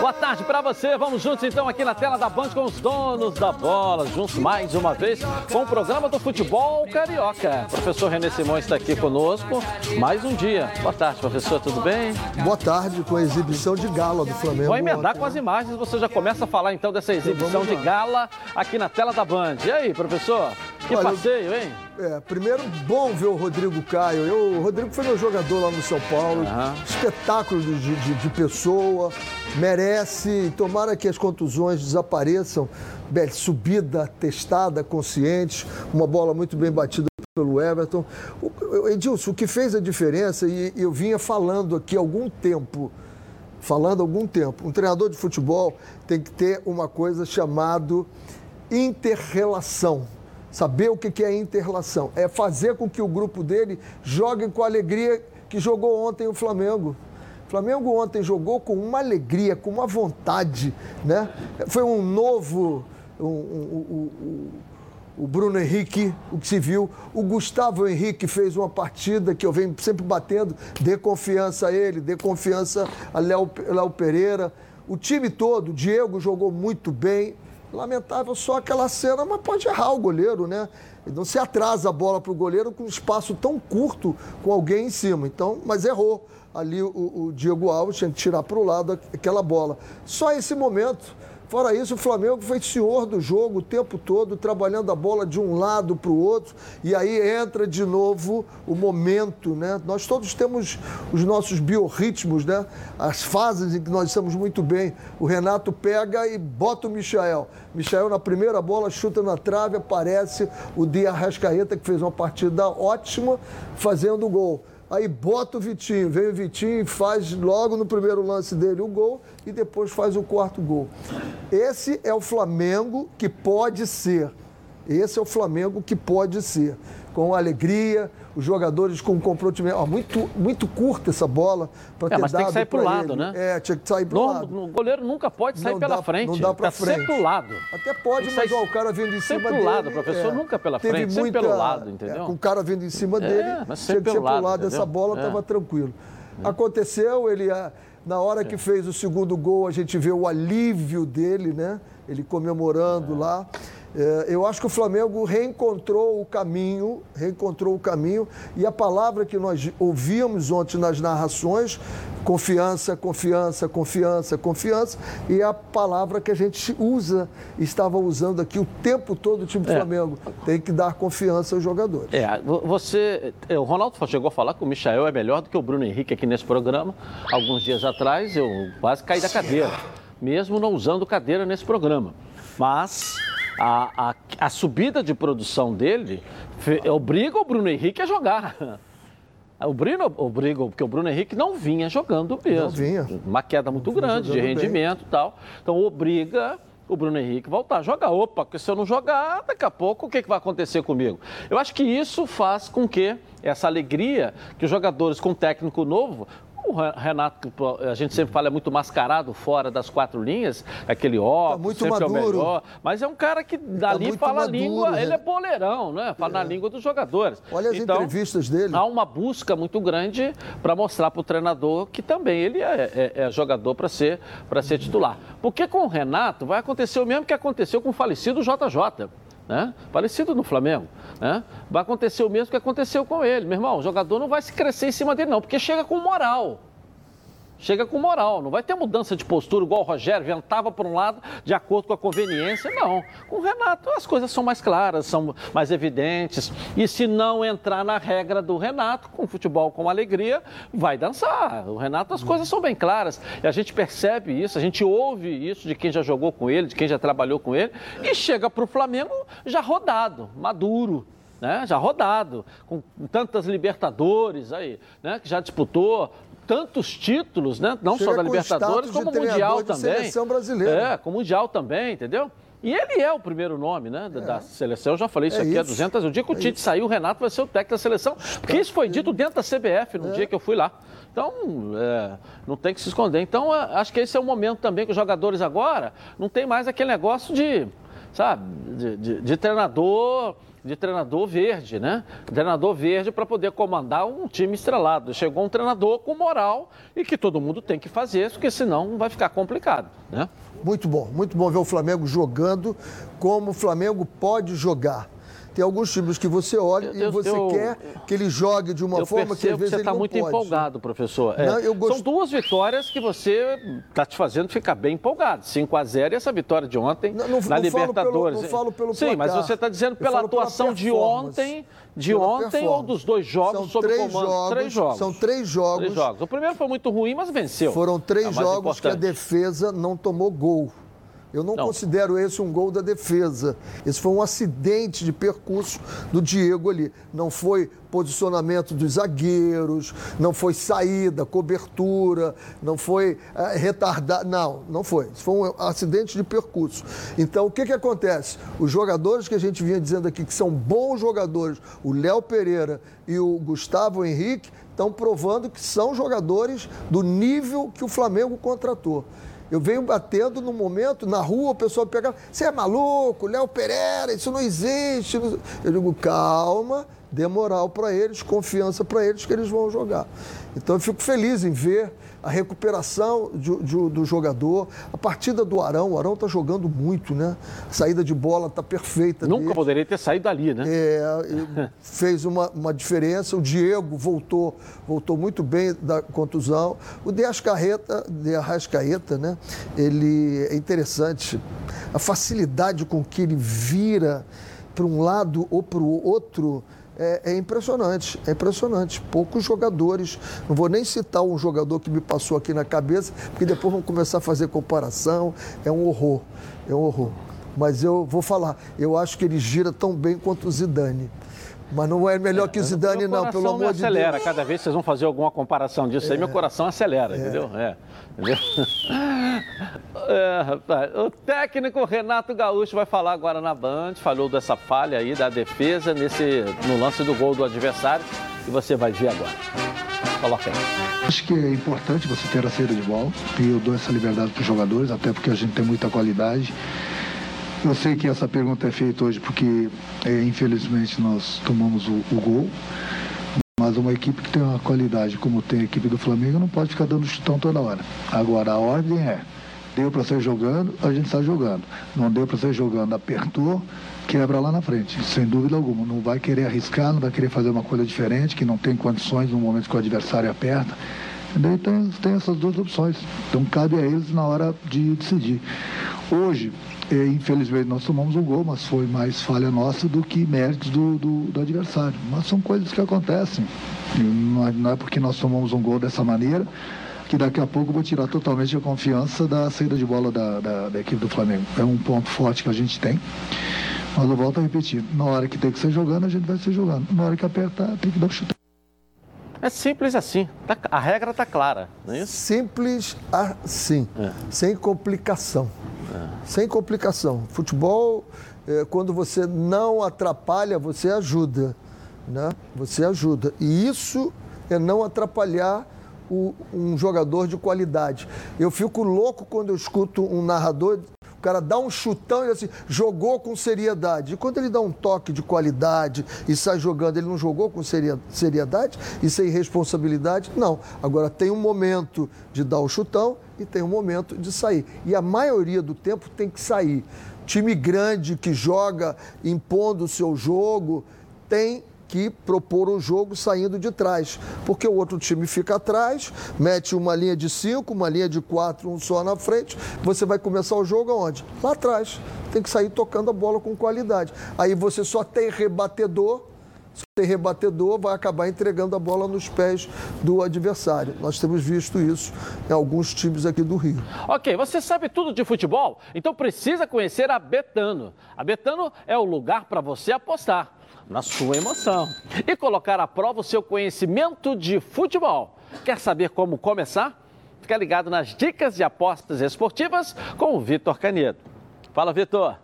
Boa tarde para você. Vamos juntos então aqui na tela da Band com os donos da bola. Juntos mais uma vez com o programa do futebol carioca. O professor René Simões está aqui conosco. Mais um dia. Boa tarde, professor. Tudo bem? Boa tarde com a exibição de gala do Flamengo. Vou emendar com as imagens. Você já começa a falar então dessa exibição de gala aqui na tela da Band. E aí, professor? Que Olha, passeio, hein? É, primeiro, bom ver o Rodrigo Caio. Eu, o Rodrigo foi meu jogador lá no São Paulo. Uhum. Espetáculo de, de, de, pessoa. Merece. Tomara que as contusões desapareçam. Subida, testada, consciente. Uma bola muito bem batida pelo Everton. O, Edilson, o que fez a diferença, e eu vinha falando aqui há algum tempo, falando algum tempo, um treinador de futebol tem que ter uma coisa chamada interrelação Saber o que é interrelação. É fazer com que o grupo dele jogue com a alegria que jogou ontem o Flamengo. O Flamengo ontem jogou com uma alegria, com uma vontade, né? Foi um novo... Um, um, um, o Bruno Henrique, o que se viu. O Gustavo Henrique fez uma partida que eu venho sempre batendo. Dê confiança a ele, dê confiança a Léo, Léo Pereira. O time todo, o Diego jogou muito bem. Lamentável só aquela cena, mas pode errar o goleiro, né? Não se atrasa a bola para o goleiro com um espaço tão curto com alguém em cima. Então, mas errou. Ali o, o Diego Alves tinha que tirar para o lado aquela bola. Só esse momento Fora isso, o Flamengo foi senhor do jogo o tempo todo, trabalhando a bola de um lado para o outro, e aí entra de novo o momento, né? Nós todos temos os nossos biorritmos, né? As fases em que nós estamos muito bem. O Renato pega e bota o Michael. Michael na primeira bola chuta na trave, aparece o Dia Rascaeta, que fez uma partida ótima, fazendo o gol. Aí bota o Vitinho, vem o Vitinho e faz logo no primeiro lance dele o gol e depois faz o quarto gol. Esse é o Flamengo que pode ser. Esse é o Flamengo que pode ser. Com alegria, os jogadores com comprometimento. Oh, muito, muito curta essa bola para é, ter mas dado tem que sair para o lado, ele. né? É, tinha que sair para o lado. O goleiro nunca pode sair não pela dá, frente. Não dá para tá frente. Sempre pro lado. Até pode, mas ó, o cara vindo em cima sempre dele. lado, professor, é, nunca pela frente, sempre muita, pelo lado, entendeu? É, com o cara vindo em cima dele, é, mas sempre tinha que ser pelo lado, dessa bola, estava tranquilo. Aconteceu, ele na hora que fez o segundo gol, a gente vê o alívio dele, né? Ele comemorando lá. É, eu acho que o Flamengo reencontrou o caminho, reencontrou o caminho, e a palavra que nós ouvíamos ontem nas narrações, confiança, confiança, confiança, confiança, e a palavra que a gente usa, estava usando aqui o tempo todo o time do é. Flamengo. Tem que dar confiança aos jogadores. É, você. É, o Ronaldo chegou a falar que o Michael é melhor do que o Bruno Henrique aqui nesse programa. Alguns dias atrás eu quase caí da cadeira, mesmo não usando cadeira nesse programa. Mas a, a, a subida de produção dele obriga o Bruno Henrique a jogar. O Bruno obriga, porque o Bruno Henrique não vinha jogando mesmo. Não vinha. Uma queda muito grande de rendimento e tal. Então obriga o Bruno Henrique voltar a jogar. Opa, porque se eu não jogar, daqui a pouco o que, que vai acontecer comigo? Eu acho que isso faz com que essa alegria que os jogadores com técnico novo o Renato, a gente sempre fala, é muito mascarado fora das quatro linhas, aquele óculos, tá muito sempre maduro. é o melhor. Mas é um cara que dali tá fala maduro, a língua, né? ele é boleirão, né? Fala é. na língua dos jogadores. Olha as então, entrevistas dele. Há uma busca muito grande para mostrar para o treinador que também ele é, é, é jogador para ser, ser titular. Porque com o Renato vai acontecer o mesmo que aconteceu com o falecido JJ né? Parecido no Flamengo, né? Vai acontecer o mesmo que aconteceu com ele. Meu irmão, o jogador não vai se crescer em cima dele, não, porque chega com moral chega com moral. Não vai ter mudança de postura igual o Rogério, ventava para um lado de acordo com a conveniência. Não. Com o Renato as coisas são mais claras, são mais evidentes. E se não entrar na regra do Renato, com futebol com alegria, vai dançar. O Renato as coisas são bem claras. E a gente percebe isso, a gente ouve isso de quem já jogou com ele, de quem já trabalhou com ele, e chega para o Flamengo já rodado, maduro. Né, já rodado, com tantas Libertadores aí, né, que já disputou, tantos títulos, né? Não Chega só da Libertadores, como Mundial também. Seleção brasileira. É, com Mundial também, entendeu? E ele é o primeiro nome, né, da, é. da seleção. Eu já falei isso é aqui há 200 O dia que o é Tite isso. sair, o Renato vai ser o técnico da seleção. Porque isso foi dito dentro da CBF no é. dia que eu fui lá. Então, é, não tem que se esconder. Então, acho que esse é o momento também que os jogadores agora não tem mais aquele negócio de sabe, de, de, de treinador de treinador verde, né? Treinador verde para poder comandar um time estrelado. Chegou um treinador com moral e que todo mundo tem que fazer, porque senão vai ficar complicado, né? Muito bom, muito bom ver o Flamengo jogando como o Flamengo pode jogar. Tem alguns times que você olha eu, e você eu, quer que ele jogue de uma forma que às vezes você está muito pode. empolgado, professor. É, não, gost... São duas vitórias que você está te fazendo ficar bem empolgado. 5 a 0 e essa vitória de ontem não, não, na não Libertadores. Falo pelo, não falo pelo Sim, placar. mas você está dizendo pela atuação de ontem, de ontem ou dos dois jogos são sob três comando? Jogos, três jogos. São três jogos. três jogos. O primeiro foi muito ruim, mas venceu. Foram três é jogos importante. que a defesa não tomou gol. Eu não, não, considero esse um gol da defesa. Esse foi um acidente de percurso do Diego ali. Não foi posicionamento dos zagueiros, não foi saída, cobertura, não foi é, retardar. Não, não foi. Isso foi um acidente de percurso. Então, o que, que acontece? Os jogadores que a gente vinha dizendo aqui, que são bons jogadores, o Léo Pereira e o Gustavo Henrique, estão provando que são jogadores do nível que o Flamengo contratou. Eu venho batendo no momento, na rua, o pessoal pega, você é maluco, Léo Pereira, isso não existe. Eu digo, calma, dê moral para eles, confiança para eles que eles vão jogar. Então eu fico feliz em ver a recuperação de, de, do jogador, a partida do Arão, o Arão está jogando muito, né? A saída de bola está perfeita. Nunca dele. poderia ter saído dali, né? É, fez uma, uma diferença. O Diego voltou, voltou muito bem da contusão. O De Arrascaeta, de Arrascaeta, né? Ele é interessante. A facilidade com que ele vira para um lado ou para o outro é, é, impressionante, é impressionante. Poucos jogadores, não vou nem citar um jogador que me passou aqui na cabeça, porque depois vão começar a fazer comparação, é um horror, é um horror. Mas eu vou falar, eu acho que ele gira tão bem quanto o Zidane. Mas não é melhor é, que o Zidane, não, pelo amor de acelera. Deus. Cada vez que vocês vão fazer alguma comparação disso é. aí, meu coração acelera, é. entendeu? É. Entendeu? É, rapaz. O técnico Renato Gaúcho vai falar agora na Band, falou dessa falha aí da defesa nesse, no lance do gol do adversário e você vai ver agora. Coloca aí. Acho que é importante você ter a saída de bola e eu dou essa liberdade para os jogadores, até porque a gente tem muita qualidade. Eu sei que essa pergunta é feita hoje porque, é, infelizmente, nós tomamos o, o gol. Mas uma equipe que tem uma qualidade como tem a equipe do Flamengo não pode ficar dando chutão toda hora. Agora, a ordem é, deu para ser jogando, a gente está jogando. Não deu para ser jogando, apertou, quebra lá na frente, sem dúvida alguma. Não vai querer arriscar, não vai querer fazer uma coisa diferente, que não tem condições no momento que o adversário aperta. Daí tem, tem essas duas opções. Então cabe a eles na hora de decidir. Hoje, e, infelizmente nós tomamos um gol, mas foi mais falha nossa do que méritos do, do, do adversário. Mas são coisas que acontecem. É, não é, porque nós tomamos um gol dessa maneira que daqui a pouco eu vou tirar totalmente a confiança da saída de bola da, da, da equipe do Flamengo. É um ponto forte que a gente tem. Mas eu volto a repetir, na hora que tem que ser jogando, a gente vai ser jogando. Na hora que apertar, tem que dar um chute. É simples assim. Tá, a regra está clara, não é isso? Simples assim, é. sem complicação. É. Sem complicação. Futebol, é, quando você não atrapalha, você ajuda. Né? Você ajuda. E isso é não atrapalhar o, um jogador de qualidade. Eu fico louco quando eu escuto um narrador cara dá um chutão e assim, jogou com seriedade. E quando ele dá um toque de qualidade e sai jogando, ele não jogou com seriedade e sem responsabilidade? Não. Agora tem um momento de dar o chutão e tem um momento de sair. E a maioria do tempo tem que sair. Time grande que joga impondo o seu jogo tem que propor o jogo saindo de trás, porque o outro time fica atrás, mete uma linha de cinco, uma linha de quatro, um só na frente, você vai começar o jogo aonde? Lá atrás. Tem que sair tocando a bola com qualidade. Aí você só tem rebatedor, se tem rebatedor, vai acabar entregando a bola nos pés do adversário. Nós temos visto isso em alguns times aqui do Rio. Ok, você sabe tudo de futebol? Então precisa conhecer a Betano. A Betano é o lugar para você apostar na sua emoção e colocar à prova o seu conhecimento de futebol. Quer saber como começar? Fica ligado nas dicas de apostas esportivas com o Vitor Canedo. Fala, Vitor.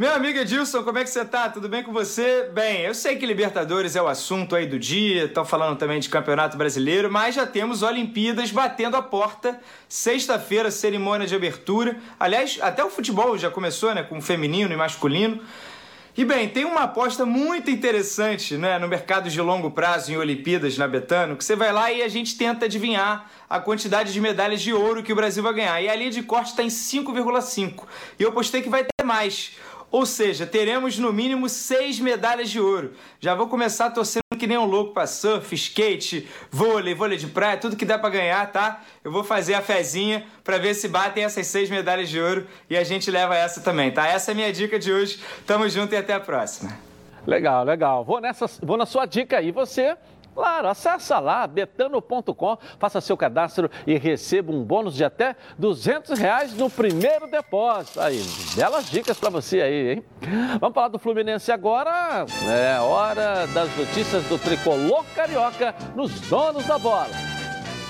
Meu amigo Edilson, como é que você tá? Tudo bem com você? Bem, eu sei que Libertadores é o assunto aí do dia, estão falando também de Campeonato Brasileiro, mas já temos Olimpíadas batendo a porta. Sexta-feira, cerimônia de abertura. Aliás, até o futebol já começou, né? Com o feminino e masculino. E bem, tem uma aposta muito interessante né, no mercado de longo prazo em Olimpíadas na Betano, que você vai lá e a gente tenta adivinhar a quantidade de medalhas de ouro que o Brasil vai ganhar. E a linha de corte está em 5,5. E eu postei que vai ter mais. Ou seja, teremos no mínimo seis medalhas de ouro. Já vou começar torcendo que nem um louco para surf, skate, vôlei, vôlei de praia, tudo que dá para ganhar, tá? Eu vou fazer a fezinha para ver se batem essas seis medalhas de ouro e a gente leva essa também, tá? Essa é a minha dica de hoje. Tamo junto e até a próxima. Legal, legal. Vou, nessa, vou na sua dica aí. Você Claro, acessa lá, betano.com, faça seu cadastro e receba um bônus de até 200 reais no primeiro depósito. Aí, belas dicas para você aí, hein? Vamos falar do Fluminense agora. É hora das notícias do tricolor carioca nos donos da bola.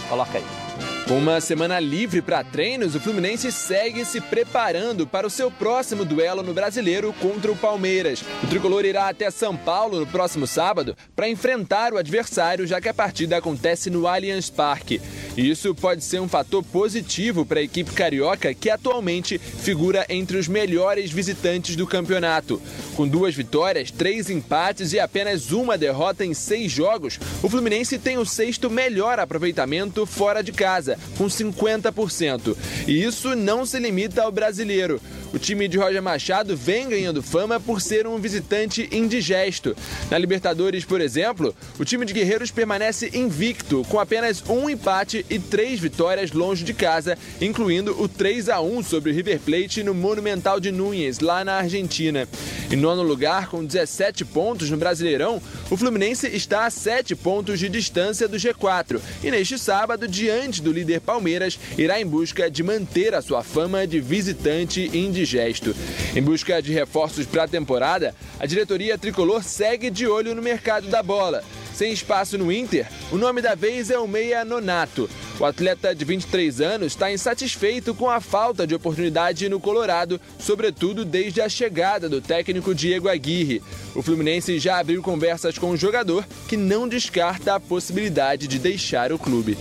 Coloca aí. Com uma semana livre para treinos, o Fluminense segue se preparando para o seu próximo duelo no Brasileiro contra o Palmeiras. O tricolor irá até São Paulo no próximo sábado para enfrentar o adversário, já que a partida acontece no Allianz Parque. Isso pode ser um fator positivo para a equipe carioca, que atualmente figura entre os melhores visitantes do campeonato. Com duas vitórias, três empates e apenas uma derrota em seis jogos, o Fluminense tem o sexto melhor aproveitamento fora de casa com 50%. E isso não se limita ao brasileiro. O time de Roger Machado vem ganhando fama por ser um visitante indigesto. Na Libertadores, por exemplo, o time de Guerreiros permanece invicto, com apenas um empate e três vitórias longe de casa, incluindo o 3 a 1 sobre o River Plate no Monumental de Núñez, lá na Argentina. Em nono lugar, com 17 pontos no Brasileirão, o Fluminense está a 7 pontos de distância do G4 e neste sábado, diante do líder Palmeiras, irá em busca de manter a sua fama de visitante indigesto. Em busca de reforços para a temporada, a diretoria tricolor segue de olho no mercado da bola. Sem espaço no Inter, o nome da vez é o Meia Nonato. O atleta de 23 anos está insatisfeito com a falta de oportunidade no Colorado, sobretudo desde a chegada do técnico Diego Aguirre. O Fluminense já abriu conversas com o jogador, que não descarta a possibilidade de deixar o clube.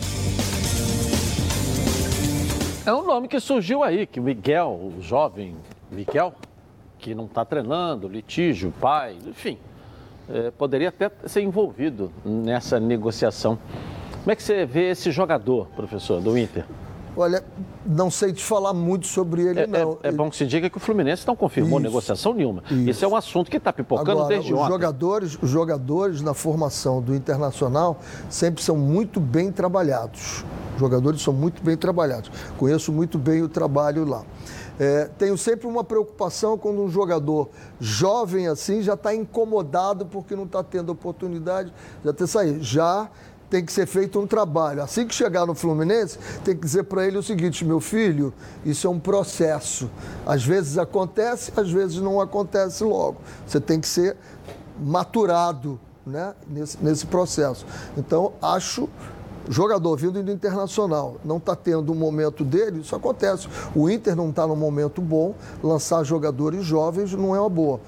É um nome que surgiu aí, que o Miguel, o jovem Miguel, que não está treinando, litígio, pai, enfim, é, poderia até ser envolvido nessa negociação. Como é que você vê esse jogador, professor, do Inter? Olha, não sei te falar muito sobre ele, é, não. É, é, bom que se diga que o Fluminense não confirmou isso, negociação nenhuma. Isso. Esse é um assunto que está pipocando Agora, desde os ontem. Jogadores, os jogadores na formação do Internacional sempre são muito bem trabalhados. Os jogadores são muito bem trabalhados. Conheço muito bem o trabalho lá. É, tenho sempre uma preocupação quando um jogador jovem assim já está incomodado porque não está tendo oportunidade de ter saído. Já tem que ser feito um trabalho. Assim que chegar no Fluminense, tem que dizer para ele o seguinte: meu filho, isso é um processo. Às vezes acontece, às vezes não acontece logo. Você tem que ser maturado né, nesse, nesse processo. Então, acho jogador vindo do Internacional não está tendo um momento dele, isso acontece. O Inter não está num momento bom, lançar jogadores jovens não é uma boa.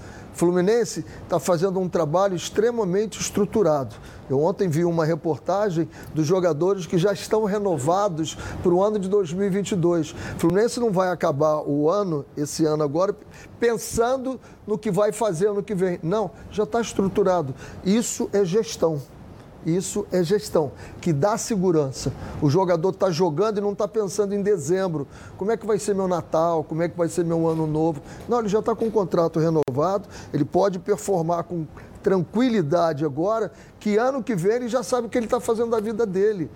Fluminense está fazendo um trabalho extremamente estruturado. Eu ontem vi uma reportagem dos jogadores que já estão renovados para o ano de 2022. Fluminense não vai acabar o ano, esse ano agora, pensando no que vai fazer ano que vem. Não, já está estruturado. Isso é gestão. Isso é gestão, que dá segurança. O jogador está jogando e não está pensando em dezembro. Como é que vai ser meu Natal? Como é que vai ser meu ano novo? Não, ele já está com o contrato renovado, ele pode performar com tranquilidade agora, que ano que vem ele já sabe o que ele está fazendo da vida dele.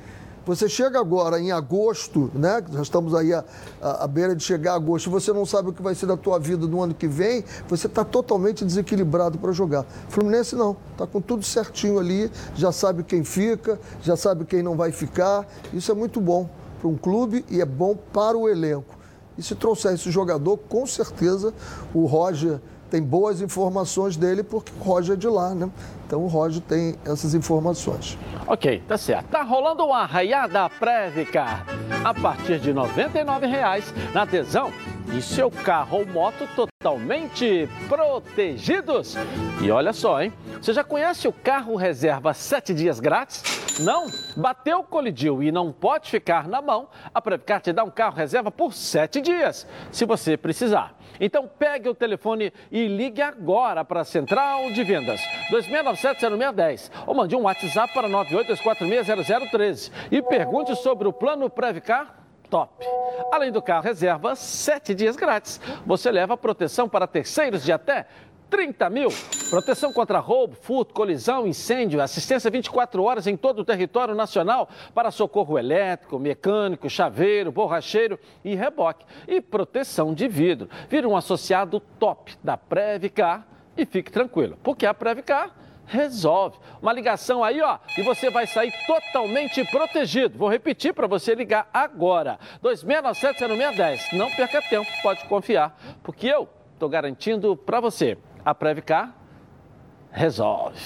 Você chega agora em agosto, né? Já estamos aí à, beira de chegar a agosto, você não sabe o que vai ser da tua vida no ano que vem, você está totalmente desequilibrado para jogar. Fluminense não, está com tudo certinho ali, já sabe quem fica, já sabe quem não vai ficar. Isso é muito bom para um clube e é bom para o elenco. E se trouxer esse jogador, com certeza o Roger tem boas informações dele porque o Roger é de lá, né? Então o Roger tem essas informações. Ok, tá certo. Tá rolando uma arraiada Previcar a partir de R$ 99,00 na adesão e seu carro ou moto totalmente protegidos. E olha só, hein? Você já conhece o carro reserva 7 dias grátis? Não? Bateu, colidiu e não pode ficar na mão? A Previcar te dá um carro reserva por 7 dias, se você precisar. Então pegue o telefone e ligue agora para a Central de Vendas 2697-0610 ou mande um WhatsApp para 982460013 e pergunte sobre o plano Previcar top. Além do carro reserva, sete dias grátis. Você leva proteção para terceiros de até 30 mil. Proteção contra roubo, furto, colisão, incêndio, assistência 24 horas em todo o território nacional para socorro elétrico, mecânico, chaveiro, borracheiro e reboque. E proteção de vidro. Vira um associado top da Previcar e fique tranquilo, porque a Previcar resolve. Uma ligação aí, ó, e você vai sair totalmente protegido. Vou repetir para você ligar agora. 2697-0610. Não perca tempo, pode confiar, porque eu estou garantindo para você. A Previcar resolve.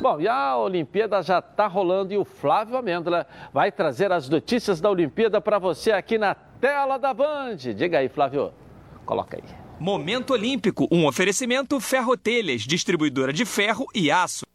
Bom, e a Olimpíada já está rolando e o Flávio Amêndola vai trazer as notícias da Olimpíada para você aqui na tela da Band. Diga aí, Flávio. Coloca aí. Momento Olímpico, um oferecimento Ferrotelhas, distribuidora de ferro e aço.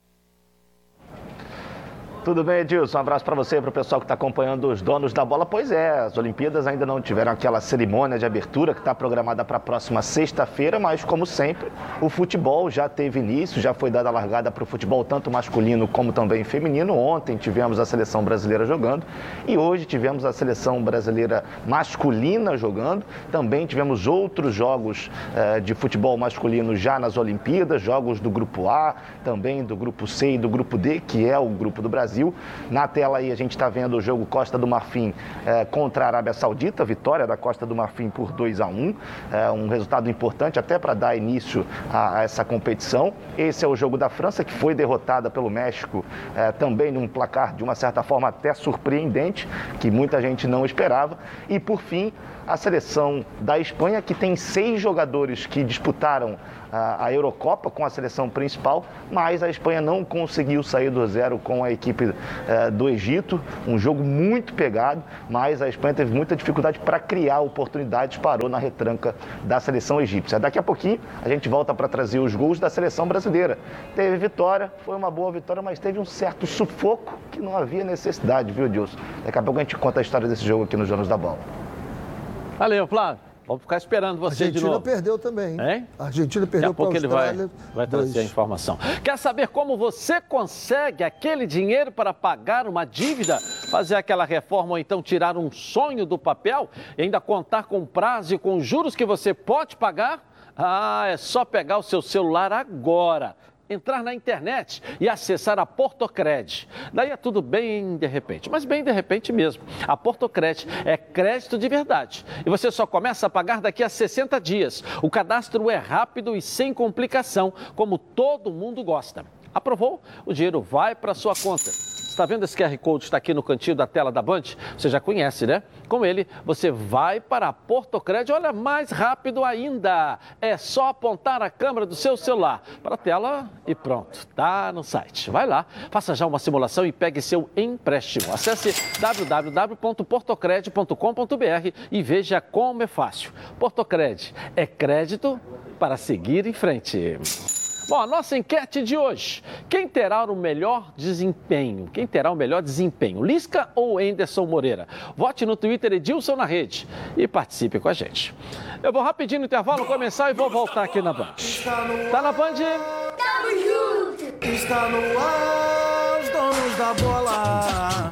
Tudo bem, Edilson? Um abraço para você e para o pessoal que está acompanhando os donos da bola. Pois é, as Olimpíadas ainda não tiveram aquela cerimônia de abertura que está programada para a próxima sexta-feira, mas como sempre, o futebol já teve início, já foi dada a largada para o futebol tanto masculino como também feminino. Ontem tivemos a seleção brasileira jogando e hoje tivemos a seleção brasileira masculina jogando. Também tivemos outros jogos eh, de futebol masculino já nas Olimpíadas, jogos do grupo A, também do grupo C e do grupo D, que é o grupo do Brasil. Brasil. Na tela aí a gente está vendo o jogo Costa do Marfim eh, contra a Arábia Saudita, vitória da Costa do Marfim por 2 a 1 é, um resultado importante até para dar início a, a, essa competição. Esse é o jogo da França, que foi derrotada pelo México eh, também num placar de uma certa forma até surpreendente, que muita gente não esperava. E por fim, a seleção da Espanha, que tem seis jogadores que disputaram a, Eurocopa com a seleção principal, mas a Espanha não conseguiu sair do zero com a equipe eh, do Egito. Um jogo muito pegado, mas a Espanha teve muita dificuldade para criar oportunidades, parou na retranca da seleção egípcia. Daqui a pouquinho a gente volta para trazer os gols da seleção brasileira. Teve vitória, foi uma boa vitória, mas teve um certo sufoco que não havia necessidade, viu, Dilson? Daqui a pouco a gente conta a história desse jogo aqui nos Jonos da Bola. Valeu, Flávio. Vamos ficar esperando você de novo. A Argentina perdeu também. Hein? A Argentina perdeu para a Austrália. ele vai, vai trazer a informação. Quer saber como você consegue aquele dinheiro para pagar uma dívida, fazer aquela reforma ou então tirar um sonho do papel e ainda contar com prazo e com juros que você pode pagar? Ah, é só pegar o seu celular agora entrar na internet e acessar a Portocred. Daí é tudo bem de repente, mas bem de repente mesmo. A Portocred é crédito de verdade e você só começa a pagar daqui a 60 dias. O cadastro é rápido e sem complicação, como todo mundo gosta. Aprovou? O dinheiro vai para sua conta. Está vendo esse QR Code está aqui no cantinho da tela da Band? Você já conhece, né? Com ele, você vai para Portocred, olha, mais rápido ainda. É só apontar a câmera do seu celular para a tela e pronto, tá no site. Vai lá, faça já uma simulação e pegue seu empréstimo. Acesse www.portocred.com.br e veja como é fácil. Portocred é crédito para seguir em frente. Bom, a nossa enquete de hoje. Quem terá o melhor desempenho? Quem terá o melhor desempenho? Lisca ou Anderson Moreira? Vote no Twitter Edilson na rede e participe com a gente. Eu vou rapidinho no intervalo começar e vou voltar aqui na Band. Tá na Band? Tamo junto! Está no ar, os donos da bola.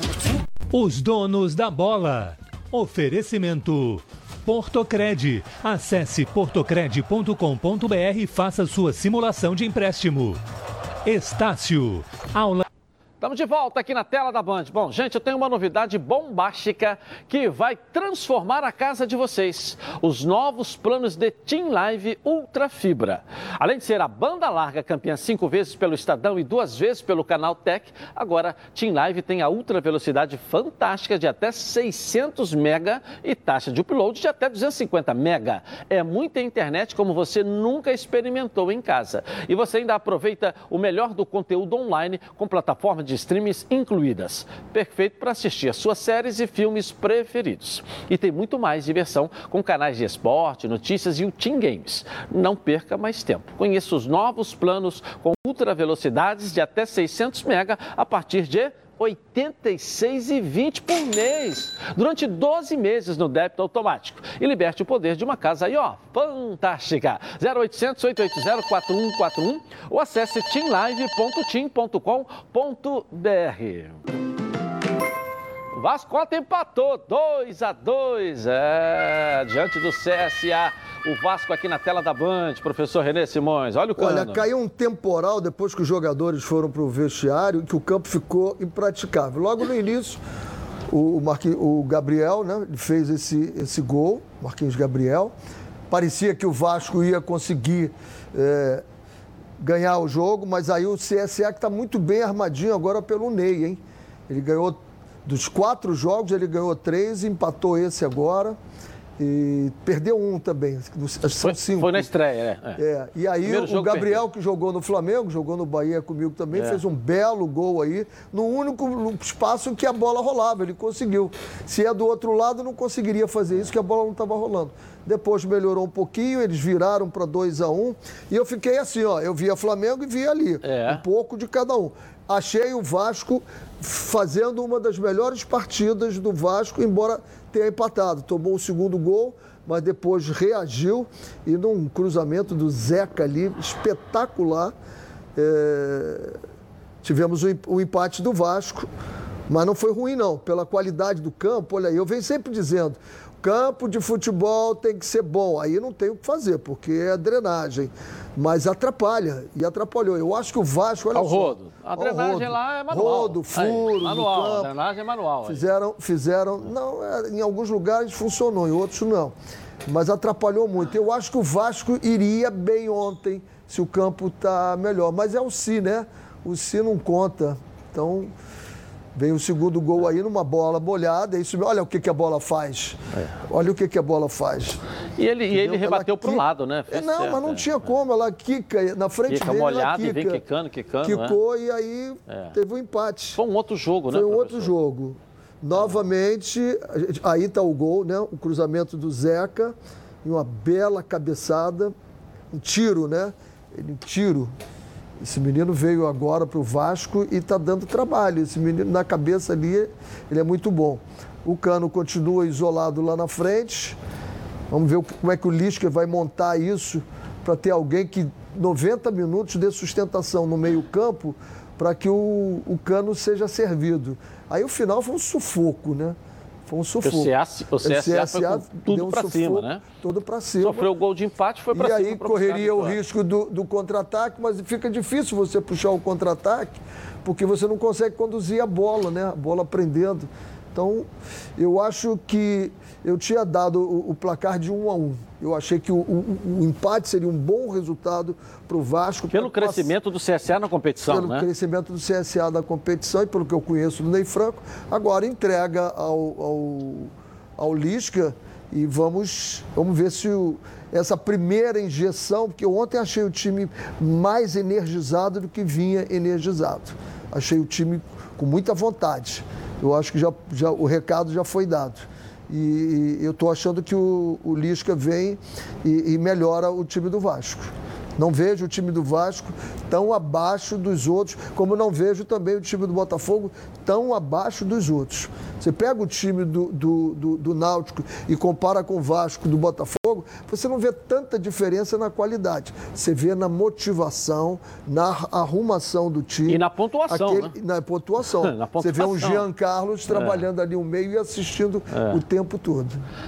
Os donos da bola. Oferecimento Portocred. Acesse portocred.com.br e faça sua simulação de empréstimo. Estácio. Aula Estamos de volta aqui na tela da Band. Bom, gente, eu tenho uma novidade bombástica que vai transformar a casa de vocês. Os novos planos de Team Live Ultra Fibra. Além de ser a banda larga campeã cinco vezes pelo Estadão e duas vezes pelo canal Tech, agora Team Live tem a ultra velocidade fantástica de até 600 mega e taxa de upload de até 250 mega. É muita internet como você nunca experimentou em casa. E você ainda aproveita o melhor do conteúdo online com plataforma de streams incluídas. Perfeito para assistir as suas séries e filmes preferidos. E tem muito mais diversão com canais de esporte, notícias e o Team Games. Não perca mais tempo. Conheça os novos planos com ultra velocidades de até 600 mega a partir de R$ 86,20 por mês, durante 12 meses no débito automático. E liberte o poder de uma casa aí, ó, fantástica. 0800 880 4141 ou acesse teamlive.team.com.br. Vasco ontem empatou 2 a 2 é, diante do CSA. O Vasco aqui na tela da Band, professor Renê Simões. Olha o cano. Olha, caiu um temporal depois que os jogadores foram para o vestiário que o campo ficou impraticável. Logo no início, o, o Gabriel né, fez esse, esse gol, Marquinhos Gabriel. Parecia que o Vasco ia conseguir é, ganhar o jogo, mas aí o CSA que está muito bem armadinho agora pelo Ney, hein? Ele ganhou dos quatro jogos, ele ganhou três, empatou esse agora. E perdeu um também. São foi, cinco. Foi na estreia, né? É. é. E aí o Gabriel, que jogou no Flamengo, jogou no Bahia comigo também, é. fez um belo gol aí, no único espaço que a bola rolava. Ele conseguiu. Se é do outro lado, não conseguiria fazer isso, que a bola não estava rolando. Depois melhorou um pouquinho, eles viraram para 2 a 1 um, E eu fiquei assim, ó. Eu via Flamengo e via ali. É. Um pouco de cada um achei o Vasco fazendo uma das melhores partidas do Vasco, embora tenha empatado. Tomou o segundo gol, mas depois reagiu e num cruzamento do Zeca ali, espetacular, é... tivemos o empate do Vasco. Mas não foi ruim, não. Pela qualidade do campo, olha aí, eu venho sempre dizendo, campo de futebol tem que ser bom. Aí não tem o que fazer, porque é drenagem. Mas atrapalha, e atrapalhou. Eu acho que o Vasco, olha Ao só. rodo. A drenagem rodo. lá é manual. Rodo, furo, aí, manual. Campo. A drenagem é manual. Aí. Fizeram, fizeram, não, é, em alguns lugares funcionou, em outros não. Mas atrapalhou muito. Eu acho que o Vasco iria bem ontem, se o campo está melhor. Mas é o Si, né? O Si não conta. Então, Vem o segundo gol aí numa bola molhada. Isso, olha o que, que a bola faz. É. Olha o que, que a bola faz. E ele, e ele rebateu para o lado, né? Fez não, certo, mas não é. tinha como. Ela quica na frente Quica dele. molhada e vem quicando, quicando. Quicou né? e aí é. teve um empate. Foi um outro jogo, né? Foi um outro jogo. Novamente, aí está o gol, né? O cruzamento do Zeca e uma bela cabeçada. Um tiro, né? Ele, um tiro. Esse menino veio agora para o Vasco e está dando trabalho. Esse menino, na cabeça ali, ele é muito bom. O Cano continua isolado lá na frente. Vamos ver como é que o Lisca vai montar isso para ter alguém que 90 minutos dê sustentação no meio-campo para que o, o Cano seja servido. Aí o final foi um sufoco, né? Foi um sufoco. O CSA, o CSA, tudo um para cima, né? Tudo para cima. Sofreu o gol de empate, foi para cima. E aí correria o risco do, do contra-ataque, mas fica difícil você puxar o contra-ataque, porque você não consegue conduzir a bola, né? A bola prendendo. Então, eu acho que eu tinha dado o, o placar de um a um. Eu achei que o, o, o empate seria um bom resultado para o Vasco. Pelo crescimento do CSA na competição, pelo né? Pelo crescimento do CSA na competição e pelo que eu conheço do Ney Franco, agora entrega ao, ao, ao Lisca e vamos, vamos ver se o, essa primeira injeção, porque ontem achei o time mais energizado do que vinha energizado. Achei o time com muita vontade. Eu acho que já, já, o recado já foi dado. E, eu estou achando que o, o Lisca vem e, e melhora o time do Vasco. Não vejo o time do Vasco tão abaixo dos outros, como não vejo também o time do Botafogo tão abaixo dos outros. Você pega o time do, do, do, do Náutico e compara com o Vasco do Botafogo, você não vê tanta diferença na qualidade. Você vê na motivação, na arrumação do time. E na pontuação, aquele, né? Na pontuação. na pontuação. Você vê um Jean Carlos trabalhando é. ali o meio e assistindo é. o tempo todo.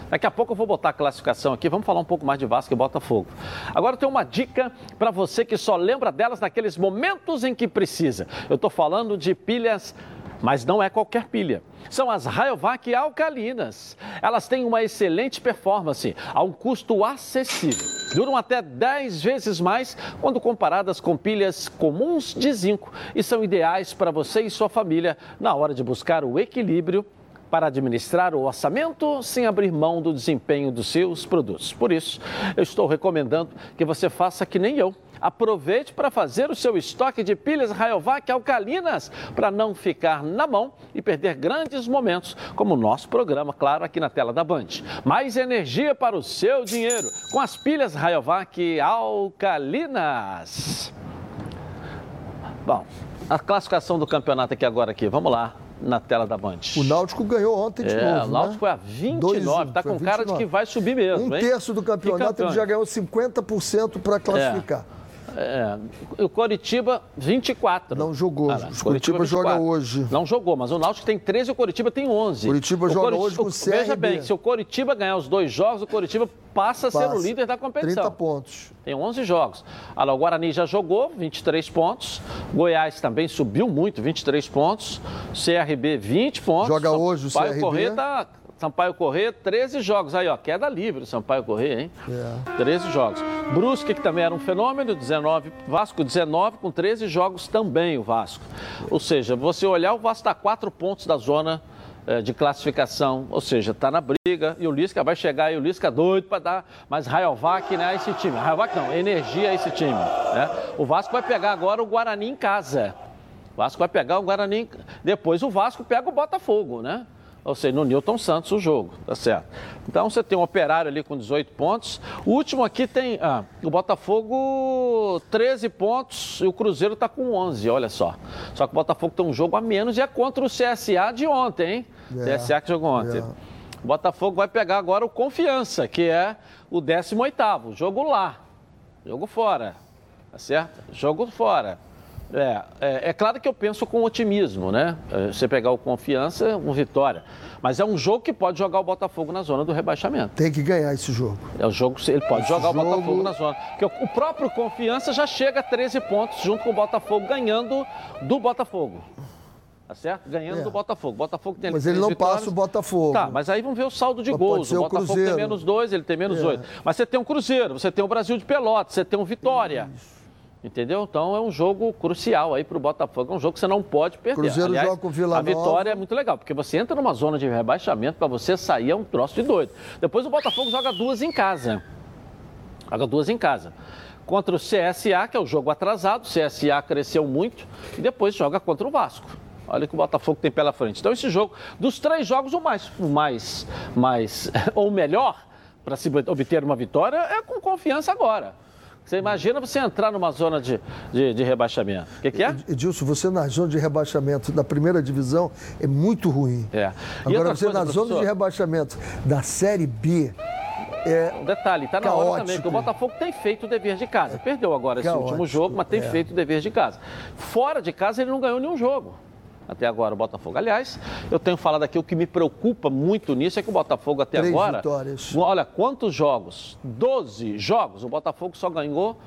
Daqui a pouco eu vou botar a classificação aqui, vamos falar um pouco mais de Vasco e Botafogo. Agora tem uma dica para você que só lembra delas naqueles momentos em que precisa. Eu estou falando de pilhas mas não é qualquer pilha. São as Rayovac alcalinas. Elas têm uma excelente performance a um custo acessível. Duram até 10 vezes mais quando comparadas com pilhas comuns de zinco e são ideais para você e sua família na hora de buscar o equilíbrio para administrar o orçamento sem abrir mão do desempenho dos seus produtos. Por isso, eu estou recomendando que você faça que nem eu. Aproveite para fazer o seu estoque de pilhas Rayovac alcalinas para não ficar na mão e perder grandes momentos, como o nosso programa, claro, aqui na tela da Band. Mais energia para o seu dinheiro com as pilhas Rayovac alcalinas. Bom, a classificação do campeonato aqui agora aqui, vamos lá na tela da Band. O Náutico ganhou ontem de é, novo. O Náutico né? foi a 29, está com 29. cara de que vai subir mesmo. Um hein? terço do campeonato ele já ganhou 50% para classificar. É. É, o Coritiba, 24. Não jogou. Ah, o Coritiba, joga hoje. Não jogou, mas o Náutico tem 13 e o Coritiba tem 11. Curitiba o joga hoje com o CRB. Veja bem, se o Coritiba ganhar os dois jogos, o Coritiba passa a ser o líder da competição. 30 pontos. Tem 11 jogos. Olha, o Guarani já jogou, 23 pontos. Goiás também subiu muito, 23 pontos. CRB, 20 pontos. Joga hoje o CRB. Corrêa tá Sampaio Corrêa, 13 jogos. Aí, ó, queda livre Sampaio Corrêa, hein? É. 13 jogos. Brusque, que também era um fenômeno, 19. Vasco, 19, com 13 jogos também o Vasco. Ou seja, você olhar, o Vasco está a 4 pontos da zona é, de classificação, ou seja, está na briga e o Lisca vai chegar e o Lisca doido para dar mais Rayovac né, a esse time. Rayovac não, energia a esse time. Né? O Vasco vai pegar agora o Guarani em casa. O Vasco vai pegar o Guarani, depois o Vasco pega o Botafogo, né? Ou seja, no Newton Santos o jogo, tá certo? Então você tem um operário ali com 18 pontos. O último aqui tem ah, o Botafogo 13 pontos e o Cruzeiro está com 11, olha só. Só que o Botafogo tem um jogo a menos e é contra o CSA de ontem, hein? É, CSA que jogou ontem. É. O Botafogo vai pegar agora o Confiança, que é o 18º, jogo lá, jogo fora, tá certo? Jogo fora. É, é, é, claro que eu penso com otimismo, né? É, você pegar o confiança, um vitória. Mas é um jogo que pode jogar o Botafogo na zona do rebaixamento. Tem que ganhar esse jogo. É o jogo, ele pode esse jogar jogo... o Botafogo na zona. Porque o próprio confiança já chega a 13 pontos junto com o Botafogo, ganhando do Botafogo. Tá certo? Ganhando é. do Botafogo. Botafogo tem Mas ele não vitórias. passa o Botafogo. Tá, mas aí vamos ver o saldo de mas gols. O Botafogo Cruzeiro. tem menos dois, ele tem menos é. oito. Mas você tem um Cruzeiro, você tem o Brasil de Pelotas, você tem um Vitória. Isso. Entendeu? Então é um jogo crucial aí para o Botafogo. É um jogo que você não pode perder. Cruzeiro Aliás, joga com Vila A vitória é muito legal, porque você entra numa zona de rebaixamento, para você sair é um troço de doido. Depois o Botafogo joga duas em casa. Joga duas em casa. Contra o CSA, que é o jogo atrasado. O CSA cresceu muito. E depois joga contra o Vasco. Olha o que o Botafogo tem pela frente. Então, esse jogo, dos três jogos, o mais, o mais, mais ou melhor para se obter uma vitória é com confiança agora. Você imagina você entrar numa zona de, de, de rebaixamento. O que, que, é? Edilson, você na zona de rebaixamento da primeira divisão é muito ruim. É. E Agora, você coisa, na professor? zona de rebaixamento da Série B. É um detalhe, está na hora também, porque o Botafogo tem feito o dever de casa. Perdeu agora caótico. esse último jogo, mas tem é. feito o dever de casa. Fora de casa, ele não ganhou nenhum jogo até agora o Botafogo. Aliás, eu tenho falado aqui, o que me preocupa muito nisso é que o Botafogo até Três agora. Vitórias. Olha, quantos jogos? Doze jogos, o Botafogo só ganhou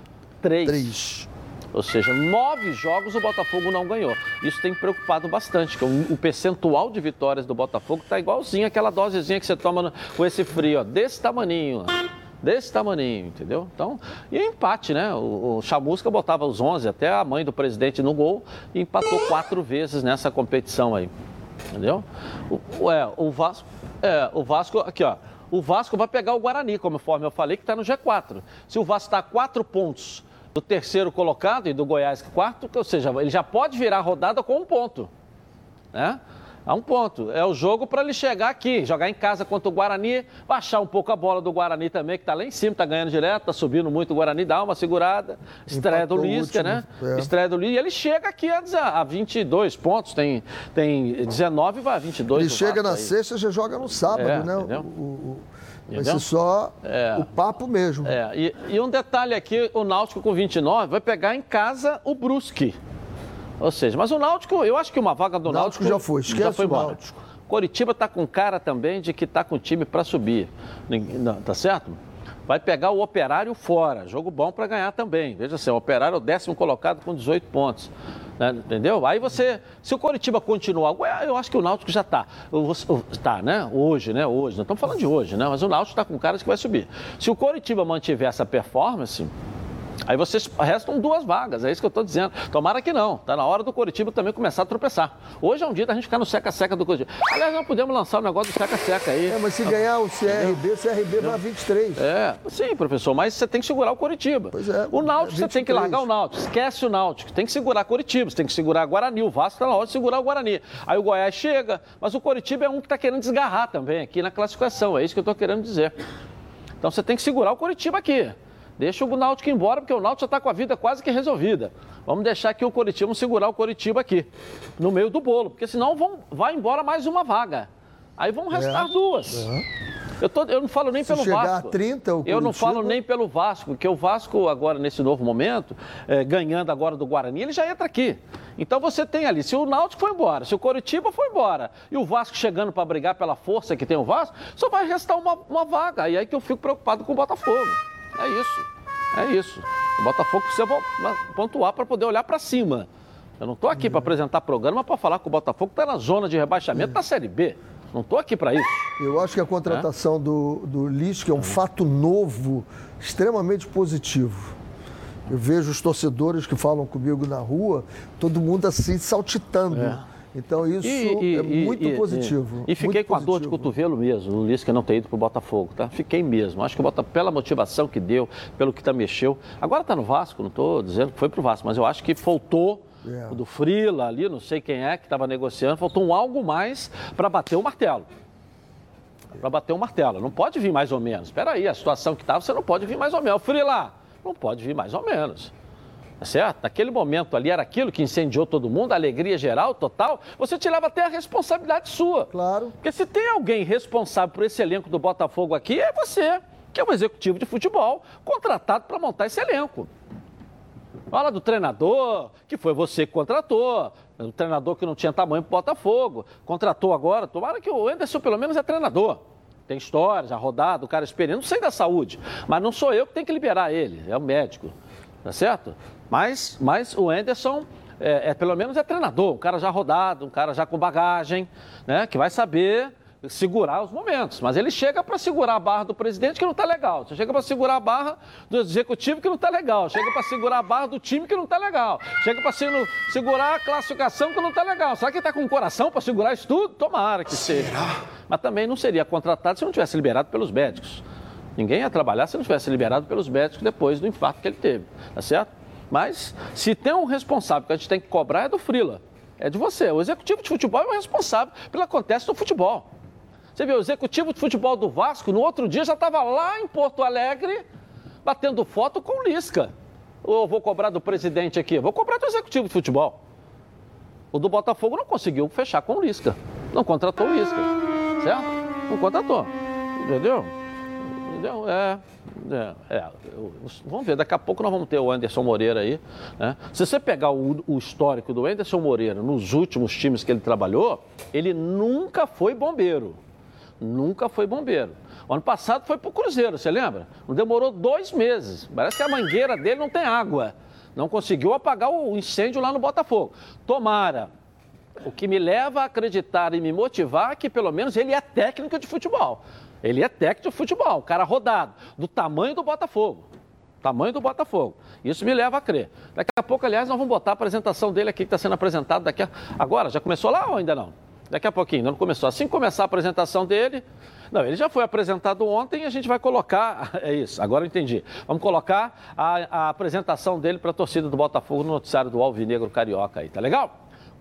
três. Três. Ou seja, nove jogos o Botafogo não ganhou. Isso tem preocupado bastante, que o, percentual de vitórias do Botafogo está igualzinho aquela dosezinha que você toma com esse frio, ó, desse tamaninho desse tamaninho, entendeu? Então, e empate, né? O, o Chamusca botava os 11, até a mãe do presidente no gol, e empatou quatro vezes nessa competição aí, entendeu? O, é, o Vasco, é, o Vasco, aqui ó, o Vasco vai pegar o Guarani, conforme eu falei, que está no G4. Se o Vasco está a quatro pontos do terceiro colocado e do Goiás quarto, ou seja, ele já pode virar a rodada com um ponto, né? A um ponto. É o jogo para ele chegar aqui, jogar em casa contra o Guarani, baixar um pouco a bola do Guarani também, que está lá em cima, está ganhando direto, está subindo muito o Guarani, dá uma segurada. Estreia Empatou do Lisca, né? É. Estreia do Lisca. E ele chega aqui a, a 22 pontos, tem, tem 19 vai a 22. Ele chega na aí. sexta, já joga no sábado, é, né? O, o, Vai ser só é. o papo mesmo. É. E, e, um detalhe aqui, o Náutico com 29 vai pegar em casa o Brusque. Ou seja, mas o Náutico, eu acho que uma vaga do Náutico, Náutico já foi, esquece já foi embora. Náutico. Coritiba está com cara também de que está com time para subir. Tá certo? Vai pegar o Operário fora. Jogo bom para ganhar também. Veja assim, o Operário é o décimo colocado com 18 pontos. Né? Entendeu? Aí você, se o Coritiba continuar, eu acho que o Náutico já está. Está, né? Hoje, né? Hoje. Não estamos falando de hoje, né? Mas o Náutico está com caras que vai subir. Se o Coritiba mantiver essa performance, Aí vocês restam duas vagas, é isso que eu estou dizendo. Tomara que não. Está na hora do Coritiba também começar a tropeçar. Hoje é um dia da gente ficar no seca-seca do Coritiba. Aliás, nós podemos lançar o negócio do seca-seca aí. É, mas se ganhar o CRB, o CRB vai 23. É, sim, professor, mas você tem que segurar o Coritiba. Pois é. O Náutico, é você tem que largar o Náutico. Esquece o Náutico. Tem que segurar Coritiba, você tem que segurar Guarani. O Vasco está na hora de segurar o Guarani. Aí o Goiás chega, mas o Coritiba é um que está querendo desgarrar também aqui na classificação. É isso que eu estou querendo dizer. Então você tem que segurar o Coritiba aqui. Deixa o Náutico embora, porque o Náutico já está com a vida quase que resolvida. Vamos deixar aqui o Coritiba, vamos segurar o Coritiba aqui, no meio do bolo, porque senão vão, vai embora mais uma vaga. Aí vão restar é. duas. Eu, tô, eu, não falo nem Se pelo Vasco. A 30, o eu não falo nem pelo Vasco, porque o Vasco, agora, nesse novo momento, é, ganhando agora do Guarani, ele já entra aqui. Então você tem ali, se o Náutico foi embora, se o Coritiba foi embora, e o Vasco chegando para brigar pela força que tem o Vasco, só vai restar uma, uma vaga. E aí que eu fico preocupado com o Botafogo. É isso. É isso. O Botafogo precisa pontuar para poder olhar para cima. Eu não estou aqui para apresentar programa para falar que o Botafogo está na zona de rebaixamento da Série B. Não estou aqui para isso. Eu acho que a contratação é? do, do Lisca é um fato novo, extremamente positivo. Eu vejo os torcedores que falam comigo na rua, todo mundo assim saltitando. Então isso e, e, é muito e, positivo. E, fiquei com positivo. a dor de cotovelo mesmo, o Lisca não ter ido para o Botafogo, tá? Fiquei mesmo. Acho que o Botafogo, pela motivação que deu, pelo que tá mexeu. Agora está no Vasco, não estou dizendo que foi para o Vasco, mas eu acho que faltou é. o do Frila ali, não sei quem é que estava negociando, faltou um algo mais para bater o martelo. Para bater o martelo. Não pode vir mais ou menos. Espera aí, a situação que estava, você não pode vir mais ou menos. Frila, não pode vir mais ou menos. Tá certo? Naquele momento ali era aquilo que incendiou todo mundo, a alegria geral, total. Você tirava até a responsabilidade sua. Claro. Porque se tem alguém responsável por esse elenco do Botafogo aqui, é você, que é um executivo de futebol contratado para montar esse elenco. Fala do treinador, que foi você que contratou, o treinador que não tinha tamanho para o Botafogo, contratou agora. Tomara que o Anderson pelo menos é treinador. Tem história, já rodado, o cara experiente, não sei da saúde, mas não sou eu que tenho que liberar ele, é o médico, tá certo? Mas, mas o Anderson é, é, pelo menos é treinador, um cara já rodado, um cara já com bagagem, né? Que vai saber segurar os momentos. Mas ele chega para segurar a barra do presidente que não está legal. Você chega para segurar a barra do executivo que não está legal. Chega para segurar a barra do time que não está legal. Chega para segurar a classificação que não está legal. Será que está com o coração para segurar isso tudo? Tomara que Será? seja. Mas também não seria contratado se não tivesse liberado pelos médicos. Ninguém ia trabalhar se não tivesse liberado pelos médicos depois do infarto que ele teve. Tá certo? Mas se tem um responsável que a gente tem que cobrar é do Frila. É de você. O executivo de futebol é o responsável pelo que acontece no futebol. Você vê, o executivo de futebol do Vasco, no outro dia já estava lá em Porto Alegre, batendo foto com o Lisca. Ou vou cobrar do presidente aqui? Vou cobrar do executivo de futebol. O do Botafogo não conseguiu fechar com o Lisca. Não contratou o Lisca. Certo? Não contratou. Entendeu? É. É, é, vamos ver, daqui a pouco nós vamos ter o Anderson Moreira aí. Né? Se você pegar o, o, histórico do Anderson Moreira nos últimos times que ele trabalhou, ele nunca foi bombeiro. Nunca foi bombeiro. O ano passado foi para o Cruzeiro, você lembra? Não demorou dois meses. Parece que a mangueira dele não tem água. Não conseguiu apagar o incêndio lá no Botafogo. Tomara. O que me leva a acreditar e me motivar é que pelo menos ele é técnico de futebol. Ele é técnico de futebol, um cara rodado, do tamanho do Botafogo. Tamanho do Botafogo. Isso me leva a crer. Daqui a pouco, aliás, nós vamos botar a apresentação dele aqui, que está sendo apresentado daqui a... Agora, já começou lá ou ainda não? Daqui a pouquinho, não começou. Assim começar a apresentação dele. Não, ele já foi apresentado ontem e a gente vai colocar. É isso, agora eu entendi. Vamos colocar a, a apresentação dele para a torcida do Botafogo no noticiário do Alvinegro Carioca aí, tá legal?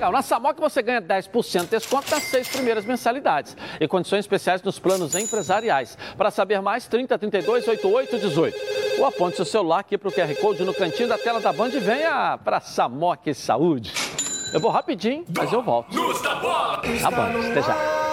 Legal. Na Samok você ganha 10% de desconto nas seis primeiras mensalidades e condições especiais nos planos empresariais. Para saber mais, 30 32 88 18. Ou aponte seu celular aqui para o QR Code no cantinho da tela da Band e venha para Samok Saúde. Eu vou rapidinho, mas eu volto. A Band, até já.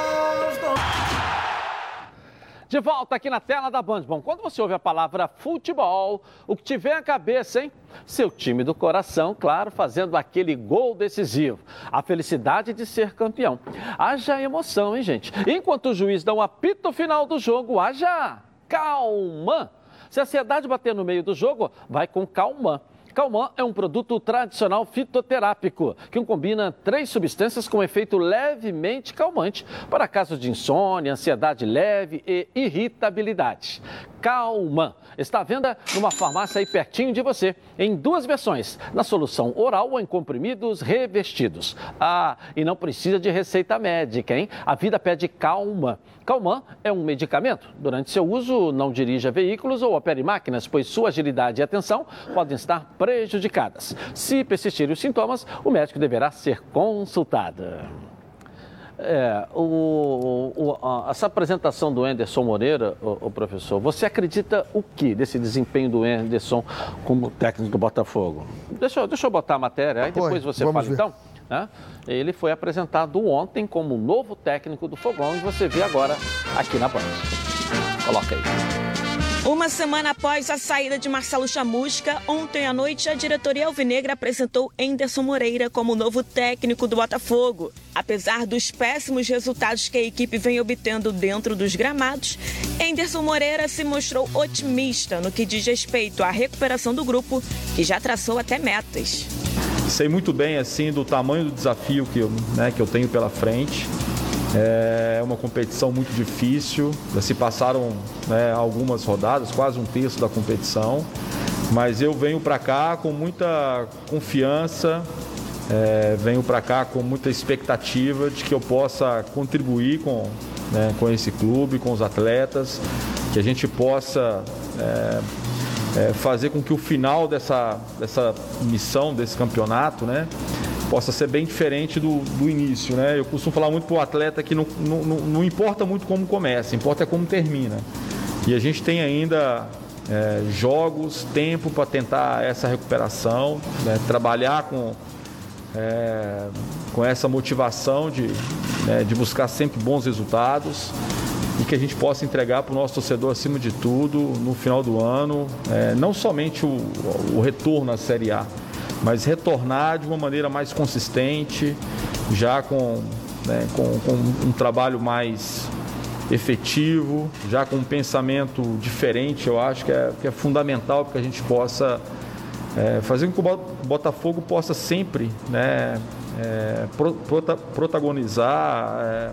De volta aqui na tela da Band. Bom, quando você ouve a palavra futebol, o que tiver à cabeça, hein? Seu time do coração, claro, fazendo aquele gol decisivo. A felicidade de ser campeão. Haja emoção, hein, gente? Enquanto o juiz dá um apito final do jogo, haja calma. Se a ansiedade bater no meio do jogo, vai com calma. Calman é um produto tradicional fitoterápico que combina três substâncias com efeito levemente calmante para casos de insônia, ansiedade leve e irritabilidade. Calman está à venda numa farmácia aí pertinho de você, em duas versões, na solução oral ou em comprimidos revestidos. Ah, e não precisa de receita médica, hein? A vida pede calma. Calman é um medicamento. Durante seu uso, não dirija veículos ou opere máquinas, pois sua agilidade e atenção podem estar prejudicadas. Se persistirem os sintomas, o médico deverá ser consultado. É, o, o, a, essa apresentação do Anderson Moreira, o, o, professor, você acredita o que desse desempenho do Anderson como técnico do Botafogo? Deixa, deixa eu botar a matéria, aí depois você fala ver. então. Né? Ele foi apresentado ontem como novo técnico do Fogão e você vê agora aqui na Band. Coloca aí. Uma semana após a saída de Marcelo Chamusca, ontem à noite a diretoria alvinegra apresentou Enderson Moreira como novo técnico do Botafogo. Apesar dos péssimos resultados que a equipe vem obtendo dentro dos gramados, Enderson Moreira se mostrou otimista no que diz respeito à recuperação do grupo, que já traçou até metas. Sei muito bem assim do tamanho do desafio que eu, né, que eu tenho pela frente. É uma competição muito difícil, já se passaram né, algumas rodadas, quase um terço da competição, mas eu venho para cá com muita confiança, é, venho para cá com muita expectativa de que eu possa contribuir com, né, com esse clube, com os atletas, que a gente possa é, é, fazer com que o final dessa, dessa missão, desse campeonato, né, possa ser bem diferente do, do início, né? Eu costumo falar muito para o atleta que não, não, não, importa muito como começa, importa é como termina. E a gente tem ainda é, jogos, tempo para tentar essa recuperação, né? trabalhar com, é, com essa motivação de, né? de buscar sempre bons resultados e que a gente possa entregar para o nosso torcedor, acima de tudo, no final do ano, é, não somente o, o retorno à Série A, mas retornar de uma maneira mais consistente, já com, né, com, com um trabalho mais efetivo, já com um pensamento diferente, eu acho que é, que é fundamental para que a gente possa é, fazer com que o Botafogo possa sempre né, é, pro, prota, protagonizar é,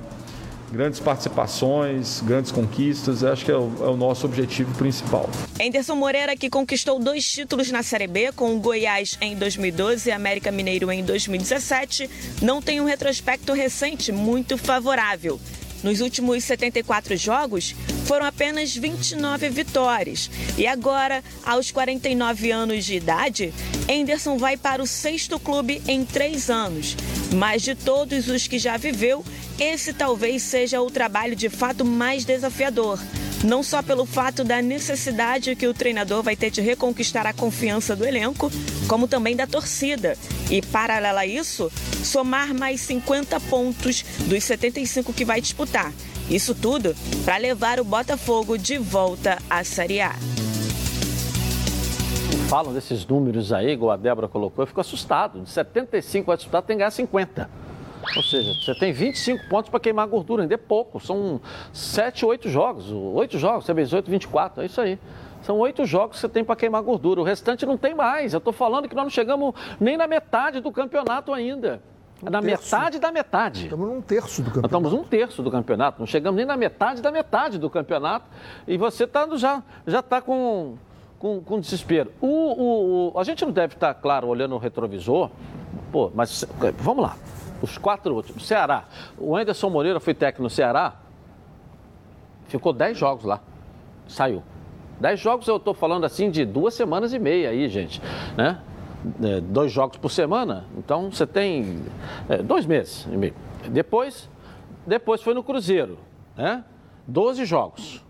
grandes participações, grandes conquistas. Acho que é o, é o, nosso objetivo principal. Anderson Moreira, que conquistou dois títulos na Série B, com o Goiás em 2012 e América Mineiro em 2017, não tem um retrospecto recente muito favorável. Nos últimos 74 jogos, foram apenas 29 vitórias. E agora, aos 49 anos de idade, Anderson vai para o sexto clube em três anos. Mas de todos os que já viveu, esse talvez seja o trabalho de fato mais desafiador. Não só pelo fato da necessidade que o treinador vai ter de reconquistar a confiança do elenco, como também da torcida. E, paralelo a isso, somar mais 50 pontos dos 75 que vai disputar. Isso tudo para levar o Botafogo de volta à Série A. Falam desses números aí, igual a Débora colocou, eu fico assustado. De 75 a disputar, tem que ganhar 50. Ou seja, você tem 25 pontos para queimar gordura, ainda é pouco. São 7, 8 jogos. 8 jogos, você vezes 8, 24, é isso aí. São oito jogos que você tem para queimar gordura. O restante não tem mais. Eu estou falando que nós não chegamos nem na metade do campeonato ainda. Um na terço. metade da metade. Estamos num terço do campeonato. Nós estamos um terço do campeonato. Não chegamos nem na metade da metade do campeonato. E você tá, já está com, com, com, desespero. O, o, o, a gente não deve estar, tá, claro, olhando o retrovisor. Pô, mas vamos lá. Os quatro últimos. Ceará. O Anderson Moreira foi técnico no Ceará. Ficou dez jogos lá. Saiu. Dez jogos eu estou falando assim de duas semanas e meia aí, gente. Né? É, dois jogos por semana. Então você tem é, dois meses e meio. Depois, depois foi no Cruzeiro. Né? Doze jogos.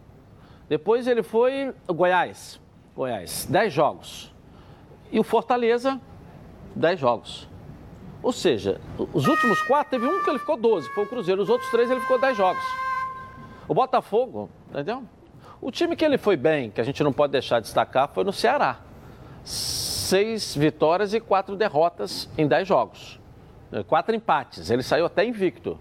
Depois ele foi Goiás. Goiás, dez jogos. E o Fortaleza, dez jogos. Ou seja, os últimos quatro, teve um que ele ficou 12, foi o Cruzeiro. Os outros três ele ficou 10 jogos. O Botafogo, entendeu? O time que ele foi bem, que a gente não pode deixar de destacar, foi no Ceará. Seis vitórias e quatro derrotas em dez jogos. É, quatro empates. Ele saiu até invicto.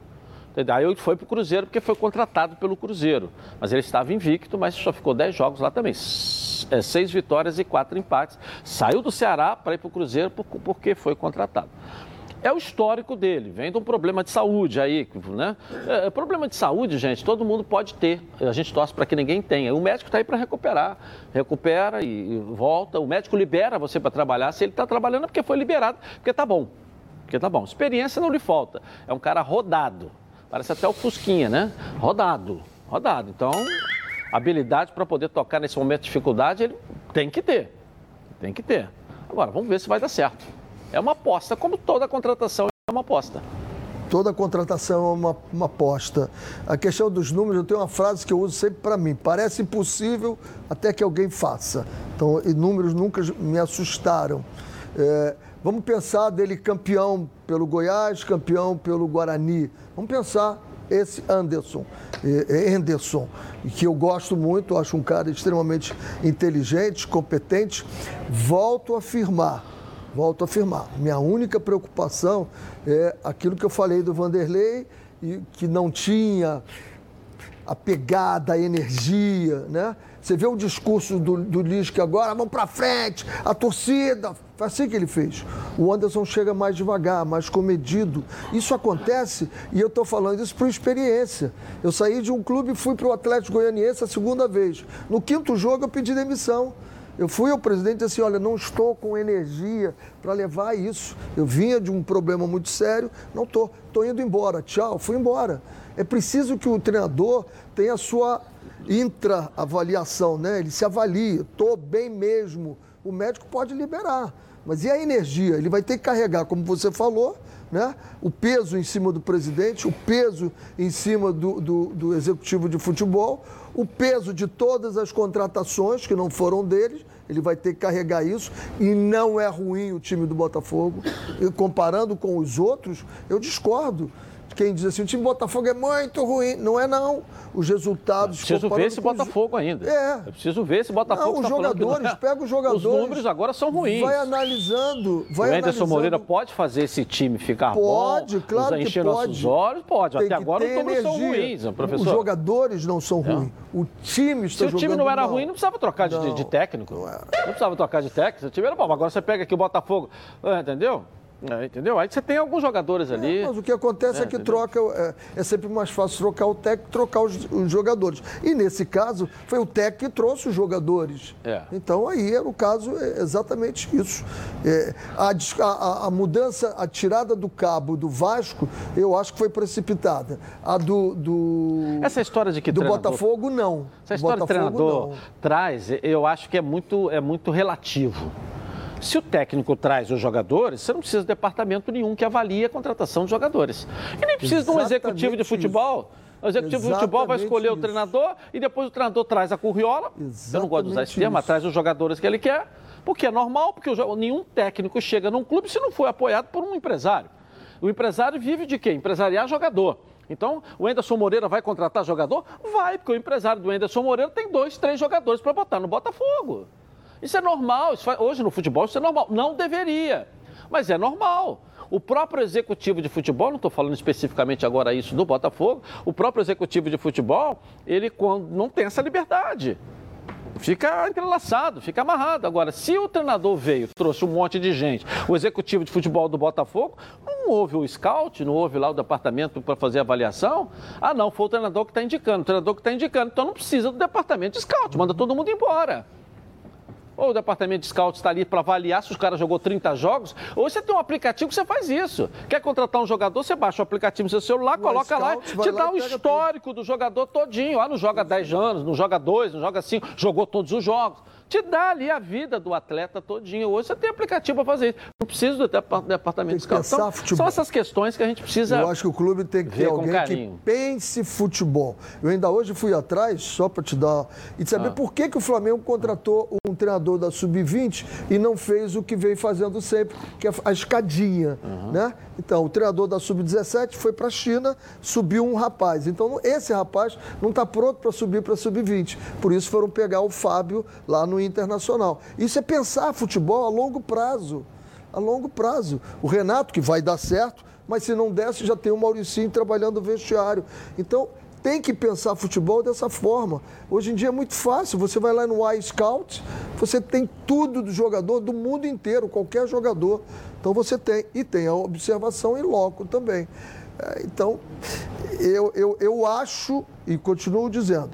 Aí ele foi para o Cruzeiro porque foi contratado pelo Cruzeiro. Mas ele estava invicto, mas só ficou dez jogos lá também. É, seis vitórias e quatro empates. Saiu do Ceará para ir para o Cruzeiro porque foi contratado é o histórico dele. Vem de um problema de saúde aí, né? É, problema de saúde, gente, todo mundo pode ter. A gente torce para que ninguém tenha. O médico está aí para recuperar. Recupera e, e, volta. O médico libera você para trabalhar. Se ele está trabalhando é porque foi liberado, porque tá bom. Porque tá bom. Experiência não lhe falta. É um cara rodado. Parece até o Fusquinha, né? Rodado. Rodado. Então, habilidade para poder tocar nesse momento de dificuldade, ele tem que ter. Tem que ter. Agora, vamos ver se vai dar certo. É uma aposta, como toda contratação é uma aposta. Toda contratação é uma, uma aposta. A questão dos números, eu tenho uma frase que eu uso sempre para mim: parece impossível até que alguém faça. Então, números nunca me assustaram. É, vamos pensar dele campeão pelo Goiás, campeão pelo Guarani. Vamos pensar esse Anderson, Anderson, que eu gosto muito, acho um cara extremamente inteligente, competente. Volto a afirmar volto a afirmar, minha única preocupação é aquilo que eu falei do Vanderlei, e que não tinha a pegada, a energia, né? Você vê o discurso do, do Lisca agora, vamos para frente, a torcida, foi assim que ele fez. O Anderson chega mais devagar, mais comedido. Isso acontece, e eu estou falando isso por experiência. Eu saí de um clube e fui para o Atlético Goianiense a segunda vez. No quinto jogo eu pedi demissão. Eu fui ao presidente e disse assim: olha, não estou com energia para levar isso. Eu vinha de um problema muito sério, não estou, estou indo embora. Tchau, fui embora. É preciso que o treinador tenha a sua intra-avaliação, né? Ele se avalie, estou bem mesmo. O médico pode liberar. Mas e a energia? Ele vai ter que carregar, como você falou, né? o peso em cima do presidente, o peso em cima do, do, do executivo de futebol, o peso de todas as contratações que não foram deles, ele vai ter que carregar isso e não é ruim o time do Botafogo. E comparando com os outros, eu discordo quem diz assim, o time Botafogo é muito ruim. Não é, não. Os resultados. Eu preciso ver esse Botafogo ainda. É. Eu preciso ver esse Botafogo. Não, os tá jogadores, é. pega os jogadores. Os números agora são ruins. Vai analisando. Vai o Anderson Moreira pode fazer esse time ficar pode, bom? Pode, claro que pode. nossos olhos? Pode. Tem Até agora os números são ruins, professor. Os jogadores não são ruins. O time está Se o time não era mal. ruim, não precisava trocar de, não, de técnico. Não, não, precisava trocar de técnico. O time era bom. Agora você pega aqui o Botafogo, ah, entendeu? É, entendeu? Aí você tem alguns jogadores é, ali. É, mas o que acontece é, é que entendeu? troca, é, é, sempre mais fácil trocar o técnico trocar os, os, jogadores. E nesse caso, foi o técnico que trouxe os jogadores. É. Então aí era o caso é exatamente isso. A, a, a, mudança, a tirada do cabo do Vasco, eu acho que foi precipitada. A do. do Essa história de que Do treinador, Botafogo, não. Essa história do treinador não. traz, eu acho que é muito, é muito relativo. Se o técnico traz os jogadores, você não precisa de departamento nenhum que avalie a contratação de jogadores. E nem precisa Exatamente de um executivo de futebol. O executivo Exatamente de futebol vai escolher isso. o treinador e depois o treinador traz a curriola. Exatamente eu não gosto de usar esse termo, traz os jogadores que ele quer. Porque é normal, porque nenhum técnico chega num clube se não for apoiado por um empresário. O empresário vive de quê? Empresariar jogador. Então, o Enderson Moreira vai contratar jogador? Vai, porque o empresário do Enderson Moreira tem dois, três jogadores para botar no Botafogo. Isso é normal, isso faz, hoje no futebol isso é normal. Não deveria. mas é normal. O próprio executivo de futebol, não estou falando especificamente agora isso do Botafogo, o próprio executivo de futebol, ele quando não tem essa liberdade. Fica entrelaçado, fica amarrado. Agora, se o treinador veio, trouxe um monte de gente, o executivo de futebol do Botafogo, não houve o scout, não houve lá o departamento para fazer avaliação. Ah, não, foi o treinador que está indicando, o treinador que está indicando. Então não precisa do departamento de scout, manda todo mundo embora. Ou o departamento de scout está ali para avaliar se os caras jogou 30 jogos. Ou você tem um aplicativo que você faz isso. Quer contratar um jogador, você baixa o aplicativo no seu celular, coloca lá, te dá o histórico tudo. do jogador todinho. Ah, não joga 10 anos, não joga 2, não joga 5, jogou todos os jogos te dá ali a vida do atleta todinho. Hoje você tem aplicativo para fazer isso. Não precisa do departamento de. Então, são essas questões que a gente precisa. Eu acho que o clube tem que ter alguém que pense futebol. Eu ainda hoje fui atrás, só para te dar. E saber ah. por que, que o Flamengo contratou um treinador da Sub-20 e não fez o que vem fazendo sempre, que é a escadinha. Uhum. Né? Então, o treinador da Sub-17 foi para a China, subiu um rapaz. Então, esse rapaz não está pronto para subir para a Sub-20. Por isso foram pegar o Fábio lá no internacional. Isso é pensar futebol a longo prazo. A longo prazo. O Renato, que vai dar certo, mas se não desse, já tem o Mauricinho trabalhando no vestiário. Então, tem que pensar futebol dessa forma. Hoje em dia é muito fácil. Você vai lá no iScout, você tem tudo do jogador do mundo inteiro, qualquer jogador. Então você tem. E tem a observação em loco também. É, então, eu, eu, eu acho, e continuo dizendo,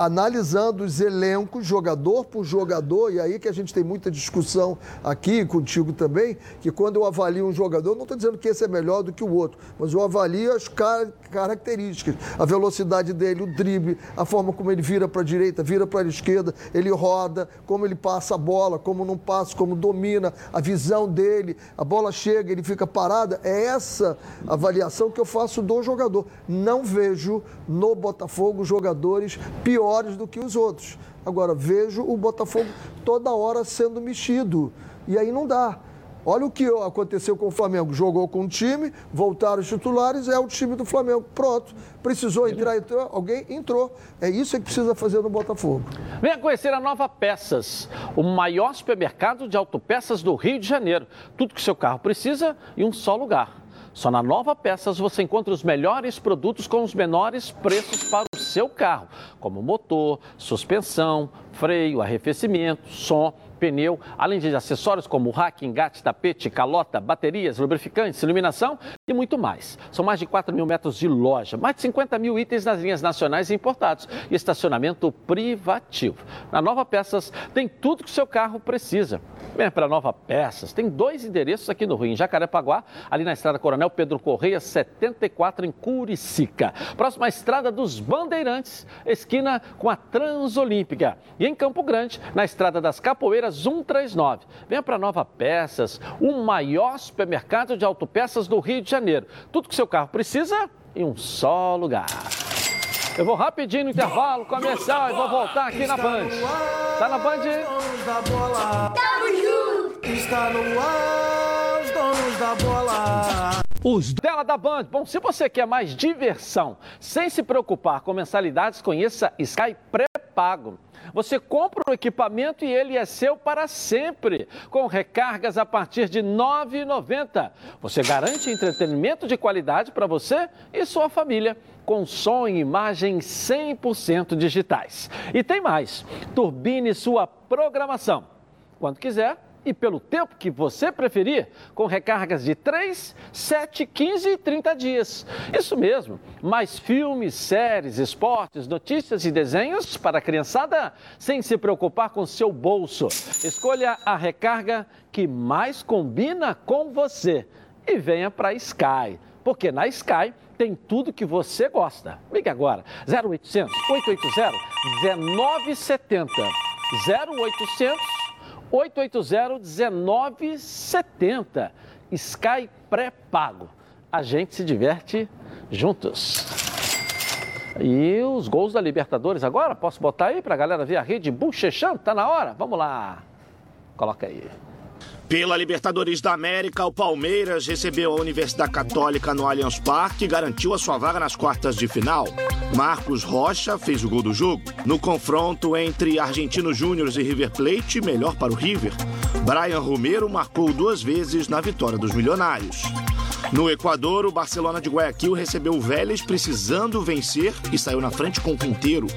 analisando os elencos, jogador por jogador, e aí que a gente tem muita discussão aqui contigo também, que quando eu avalio um jogador, não estou dizendo que esse é melhor do que o outro, mas eu avalio as car características, a velocidade dele, o drible, a forma como ele vira para a direita, vira para a esquerda, ele roda, como ele passa a bola, como não passa, como domina, a visão dele, a bola chega, ele fica parada. É essa avaliação que eu faço do jogador. Não vejo no Botafogo jogadores piores piores do que os outros. Agora, vejo o Botafogo toda hora sendo mexido. E aí não dá. Olha o que aconteceu com o Flamengo. Jogou com o time, voltaram os titulares, é o time do Flamengo. Pronto. Precisou entrar, entrou, alguém entrou. É isso que precisa fazer no Botafogo. Venha conhecer a Nova Peças, o maior supermercado de autopeças do Rio de Janeiro. Tudo que seu carro precisa em um só lugar. Só na Nova Peças você encontra os melhores produtos com os menores preços para o seu carro, como motor, suspensão, freio, arrefecimento, som pneu, além de acessórios como rack, engate, tapete, calota, baterias, lubrificantes, iluminação e muito mais. São mais de 4 mil metros de loja, mais de 50 mil itens nas linhas nacionais e importados e estacionamento privativo. Na Nova Peças tem tudo que o seu carro precisa. Venha para Nova Peças. Tem dois endereços aqui no Rio, em Jacarepaguá, ali na Estrada Coronel Pedro Correia, 74, em Curicica. Próxima à Estrada dos Bandeirantes, esquina com a Transolímpica. E em Campo Grande, na Estrada das Capoeiras, 139. Venha para Nova Peças, o maior supermercado de autopeças do Rio de Janeiro. Tudo que seu carro precisa em um só lugar. Eu vou rapidinho no intervalo comercial e vou voltar aqui na Band. Tá na Band? Está no ar, os donos da bola. Os dela da Band. Bom, se você quer mais diversão, sem se preocupar com mensalidades, conheça Sky pré-pago. Você compra o equipamento e ele é seu para sempre, com recargas a partir de R$ 9,90. Você garante entretenimento de qualidade para você e sua família, com som e imagem 100% digitais. E tem mais: turbine sua programação. Quando quiser e pelo tempo que você preferir, com recargas de 3, 7, 15 e 30 dias. Isso mesmo, mais filmes, séries, esportes, notícias e desenhos para a criançada sem se preocupar com seu bolso. Escolha a recarga que mais combina com você e venha para Sky, porque na Sky tem tudo que você gosta. Ligue agora, 0800 880 1970. 0800 880-1970. Sky pré-pago. A gente se diverte juntos. E os gols da Libertadores agora? Posso botar aí para a galera ver a rede Buchechão? Tá na hora? Vamos lá. Coloca aí. Pela Libertadores da América, o Palmeiras recebeu a Universidade Católica no Allianz Parque e garantiu a sua vaga nas quartas de final. Marcos Rocha fez o gol do jogo. No confronto entre Argentinos Júnior e River Plate, melhor para o River. Brian Romero marcou duas vezes na vitória dos milionários. No Equador, o Barcelona de Guayaquil recebeu o Vélez precisando vencer e saiu na frente com o Quinteiro.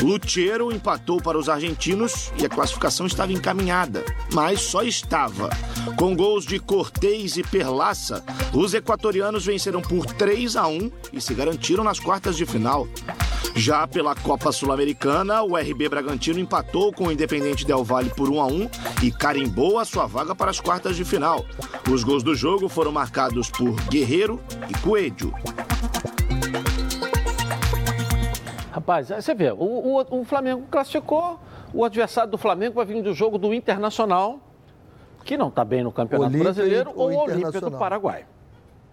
Lutero empatou para os argentinos e a classificação estava encaminhada, mas só estava. Com gols de Cortez e Perlaça, os equatorianos venceram por 3 a 1 e se garantiram nas quartas de final. Já pela Copa Sul-Americana, o RB Bragantino empatou com o Independente Del Valle por 1 a 1 e carimbou a sua vaga para as quartas de final. Os gols do jogo foram marcados por Guerreiro e Coelho. Rapaz, você vê, o, o, o, Flamengo classificou, o adversário do Flamengo vai vir do jogo do Internacional, que não está bem no Campeonato Olímpia Brasileiro, ou o Olímpia do Paraguai.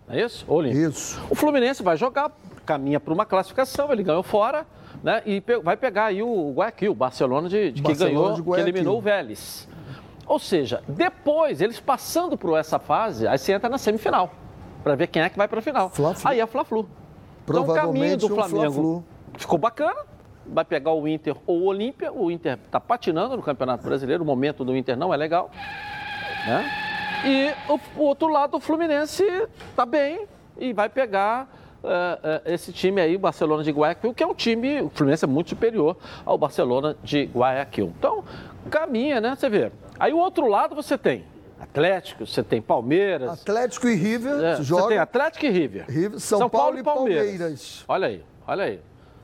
É isso? Olímpia. Isso. O Fluminense vai jogar, caminha para uma classificação, ele ganhou fora, né? E pe vai pegar aí o Guayaquil, o Barcelona de, de Barcelona que ganhou, de que eliminou o Vélez. Ou seja, depois, eles passando por essa fase, aí você entra na semifinal, para ver quem é que vai para a final. Fla -flu. Aí é Fla-Flu. Então, o caminho do Flamengo um ficou bacana, vai pegar o Inter ou o Olímpia. O Inter está patinando no Campeonato Brasileiro, o momento do Inter não é legal. Né? E o, o outro lado, o Fluminense está bem e vai pegar uh, uh, esse time aí, o Barcelona de Guayaquil, que é um time, o Fluminense é muito superior ao Barcelona de Guayaquil. Então, caminha, né? Você vê. Aí o outro lado você tem Atlético, você tem Palmeiras. Atlético e River. É, você tem Atlético e River. River São, São, Paulo, Paulo e Palmeiras. Palmeiras. Olha aí, olha aí.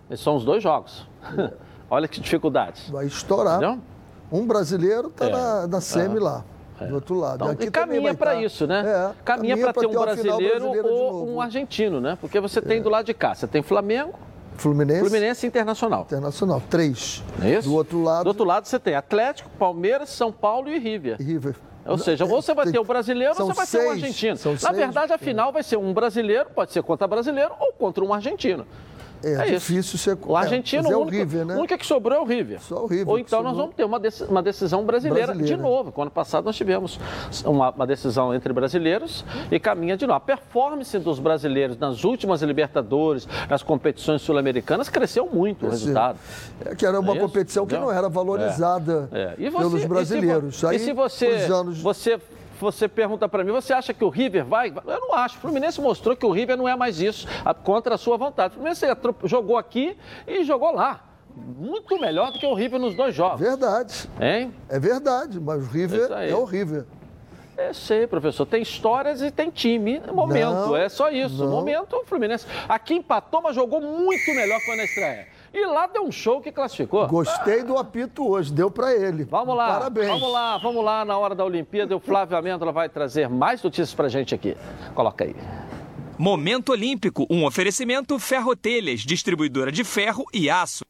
Esses são os dois jogos. olha que dificuldade. Vai estourar. Entendeu? Um brasileiro está é. na, na semi lá. É. Do outro lado. Então, Aqui e caminha para tá. isso, né? É, caminha, caminha para ter um brasileiro, brasileiro ou um argentino, né? Porque você tem é. do lado de cá, você tem Flamengo, Fluminense. Fluminense Internacional. Internacional, três. É isso? Do outro lado. Do outro lado você tem Atlético, Palmeiras, São Paulo e River. River. Ou seja, ou você vai ter o brasileiro ou você vai seis. ter o argentino. São Na seis. verdade, a final vai ser um brasileiro, pode ser contra brasileiro ou contra um argentino. É, é difícil ser. O argentino, é, é o River, né? Único que sobrou é o River. Só o River. Ou então nós vamos ter uma, uma decisão brasileira, brasileira, de novo. Quando passado nós tivemos uma, uma, decisão entre brasileiros e caminha de novo. A performance dos brasileiros nas últimas Libertadores, nas competições sul-americanas, cresceu muito o resultado. É que era uma é competição que não era valorizada é. é. Pelos brasileiros. E se, Aí, e se você, anos... você você pergunta para mim, você acha que o River vai? Eu não acho. O Fluminense mostrou que o River não é mais isso, contra a sua vontade. O Fluminense jogou aqui e jogou lá. Muito melhor do que o River nos dois jogos. Verdade. Hein? É verdade, mas o River é o River. É, sei, professor. Tem histórias e tem time. Momento. Não, é só isso. Não. Momento, o Fluminense. Aqui empatou, mas jogou muito melhor que foi na estreia. E lá deu um show que classificou. Gostei do apito hoje, deu para ele. Vamos lá. Parabéns. Vamos lá, vamos lá. Na hora da Olimpíada, o Flávio Amêndola vai trazer mais notícias pra gente aqui. Coloca aí. Momento Olímpico, um oferecimento Ferrotelhas, distribuidora de ferro e aço.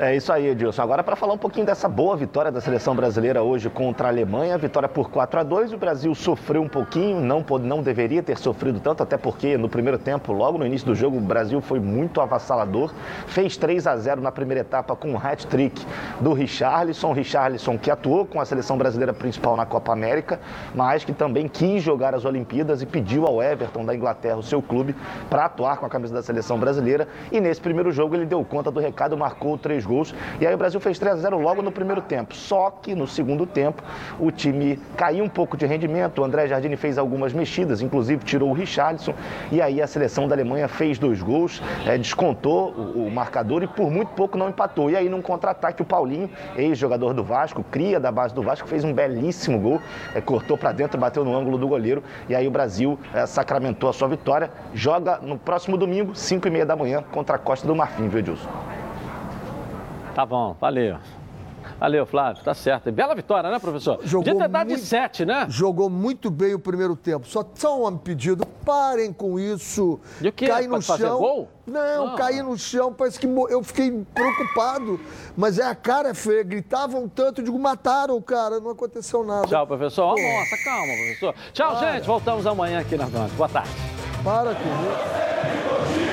É isso aí, Edilson. Agora, para falar um pouquinho dessa boa vitória da seleção brasileira hoje contra a Alemanha, vitória por 4 a 2 o Brasil sofreu um pouquinho, não, não deveria ter sofrido tanto, até porque no primeiro tempo, logo no início do jogo, o Brasil foi muito avassalador, fez 3 a 0 na primeira etapa com um hat-trick do Richarlison, Richarlison que atuou com a seleção brasileira principal na Copa América, mas que também quis jogar as Olimpíadas e pediu ao Everton da Inglaterra, o seu clube, para atuar com a camisa da seleção brasileira, e nesse primeiro jogo ele deu conta do recado, marcou três gols. E aí o Brasil fez 3 a 0 logo no primeiro tempo. Só que no segundo tempo o time caiu um pouco de rendimento. O André Jardine fez algumas mexidas, inclusive tirou o Richarlison. E aí a seleção da Alemanha fez dois gols, é, descontou o, o, marcador e por muito pouco não empatou. E aí num contra-ataque o Paulinho, ex-jogador do Vasco, cria da base do Vasco, fez um belíssimo gol, é, cortou para dentro, bateu no ângulo do goleiro. E aí o Brasil é, sacramentou a sua vitória. Joga no próximo domingo, 5 e meia da manhã, contra a Costa do Marfim, viu, Edilson? Tá bom, valeu. Valeu, Flávio, tá certo. Bela vitória, né, professor? Jogou Podia ter de sete, né? Jogou muito bem o primeiro tempo. Só, só um pedido, parem com isso. E o que? Cai no fazer chão. Gol? Não, Não, cair no chão, parece que eu fiquei preocupado. Mas é a cara feia, gritavam tanto, eu digo, mataram o cara, não aconteceu nada. Tchau, professor. Pô. Nossa, calma, professor. Tchau, Para. gente. Voltamos amanhã aqui na Band. Boa tarde. Para com isso.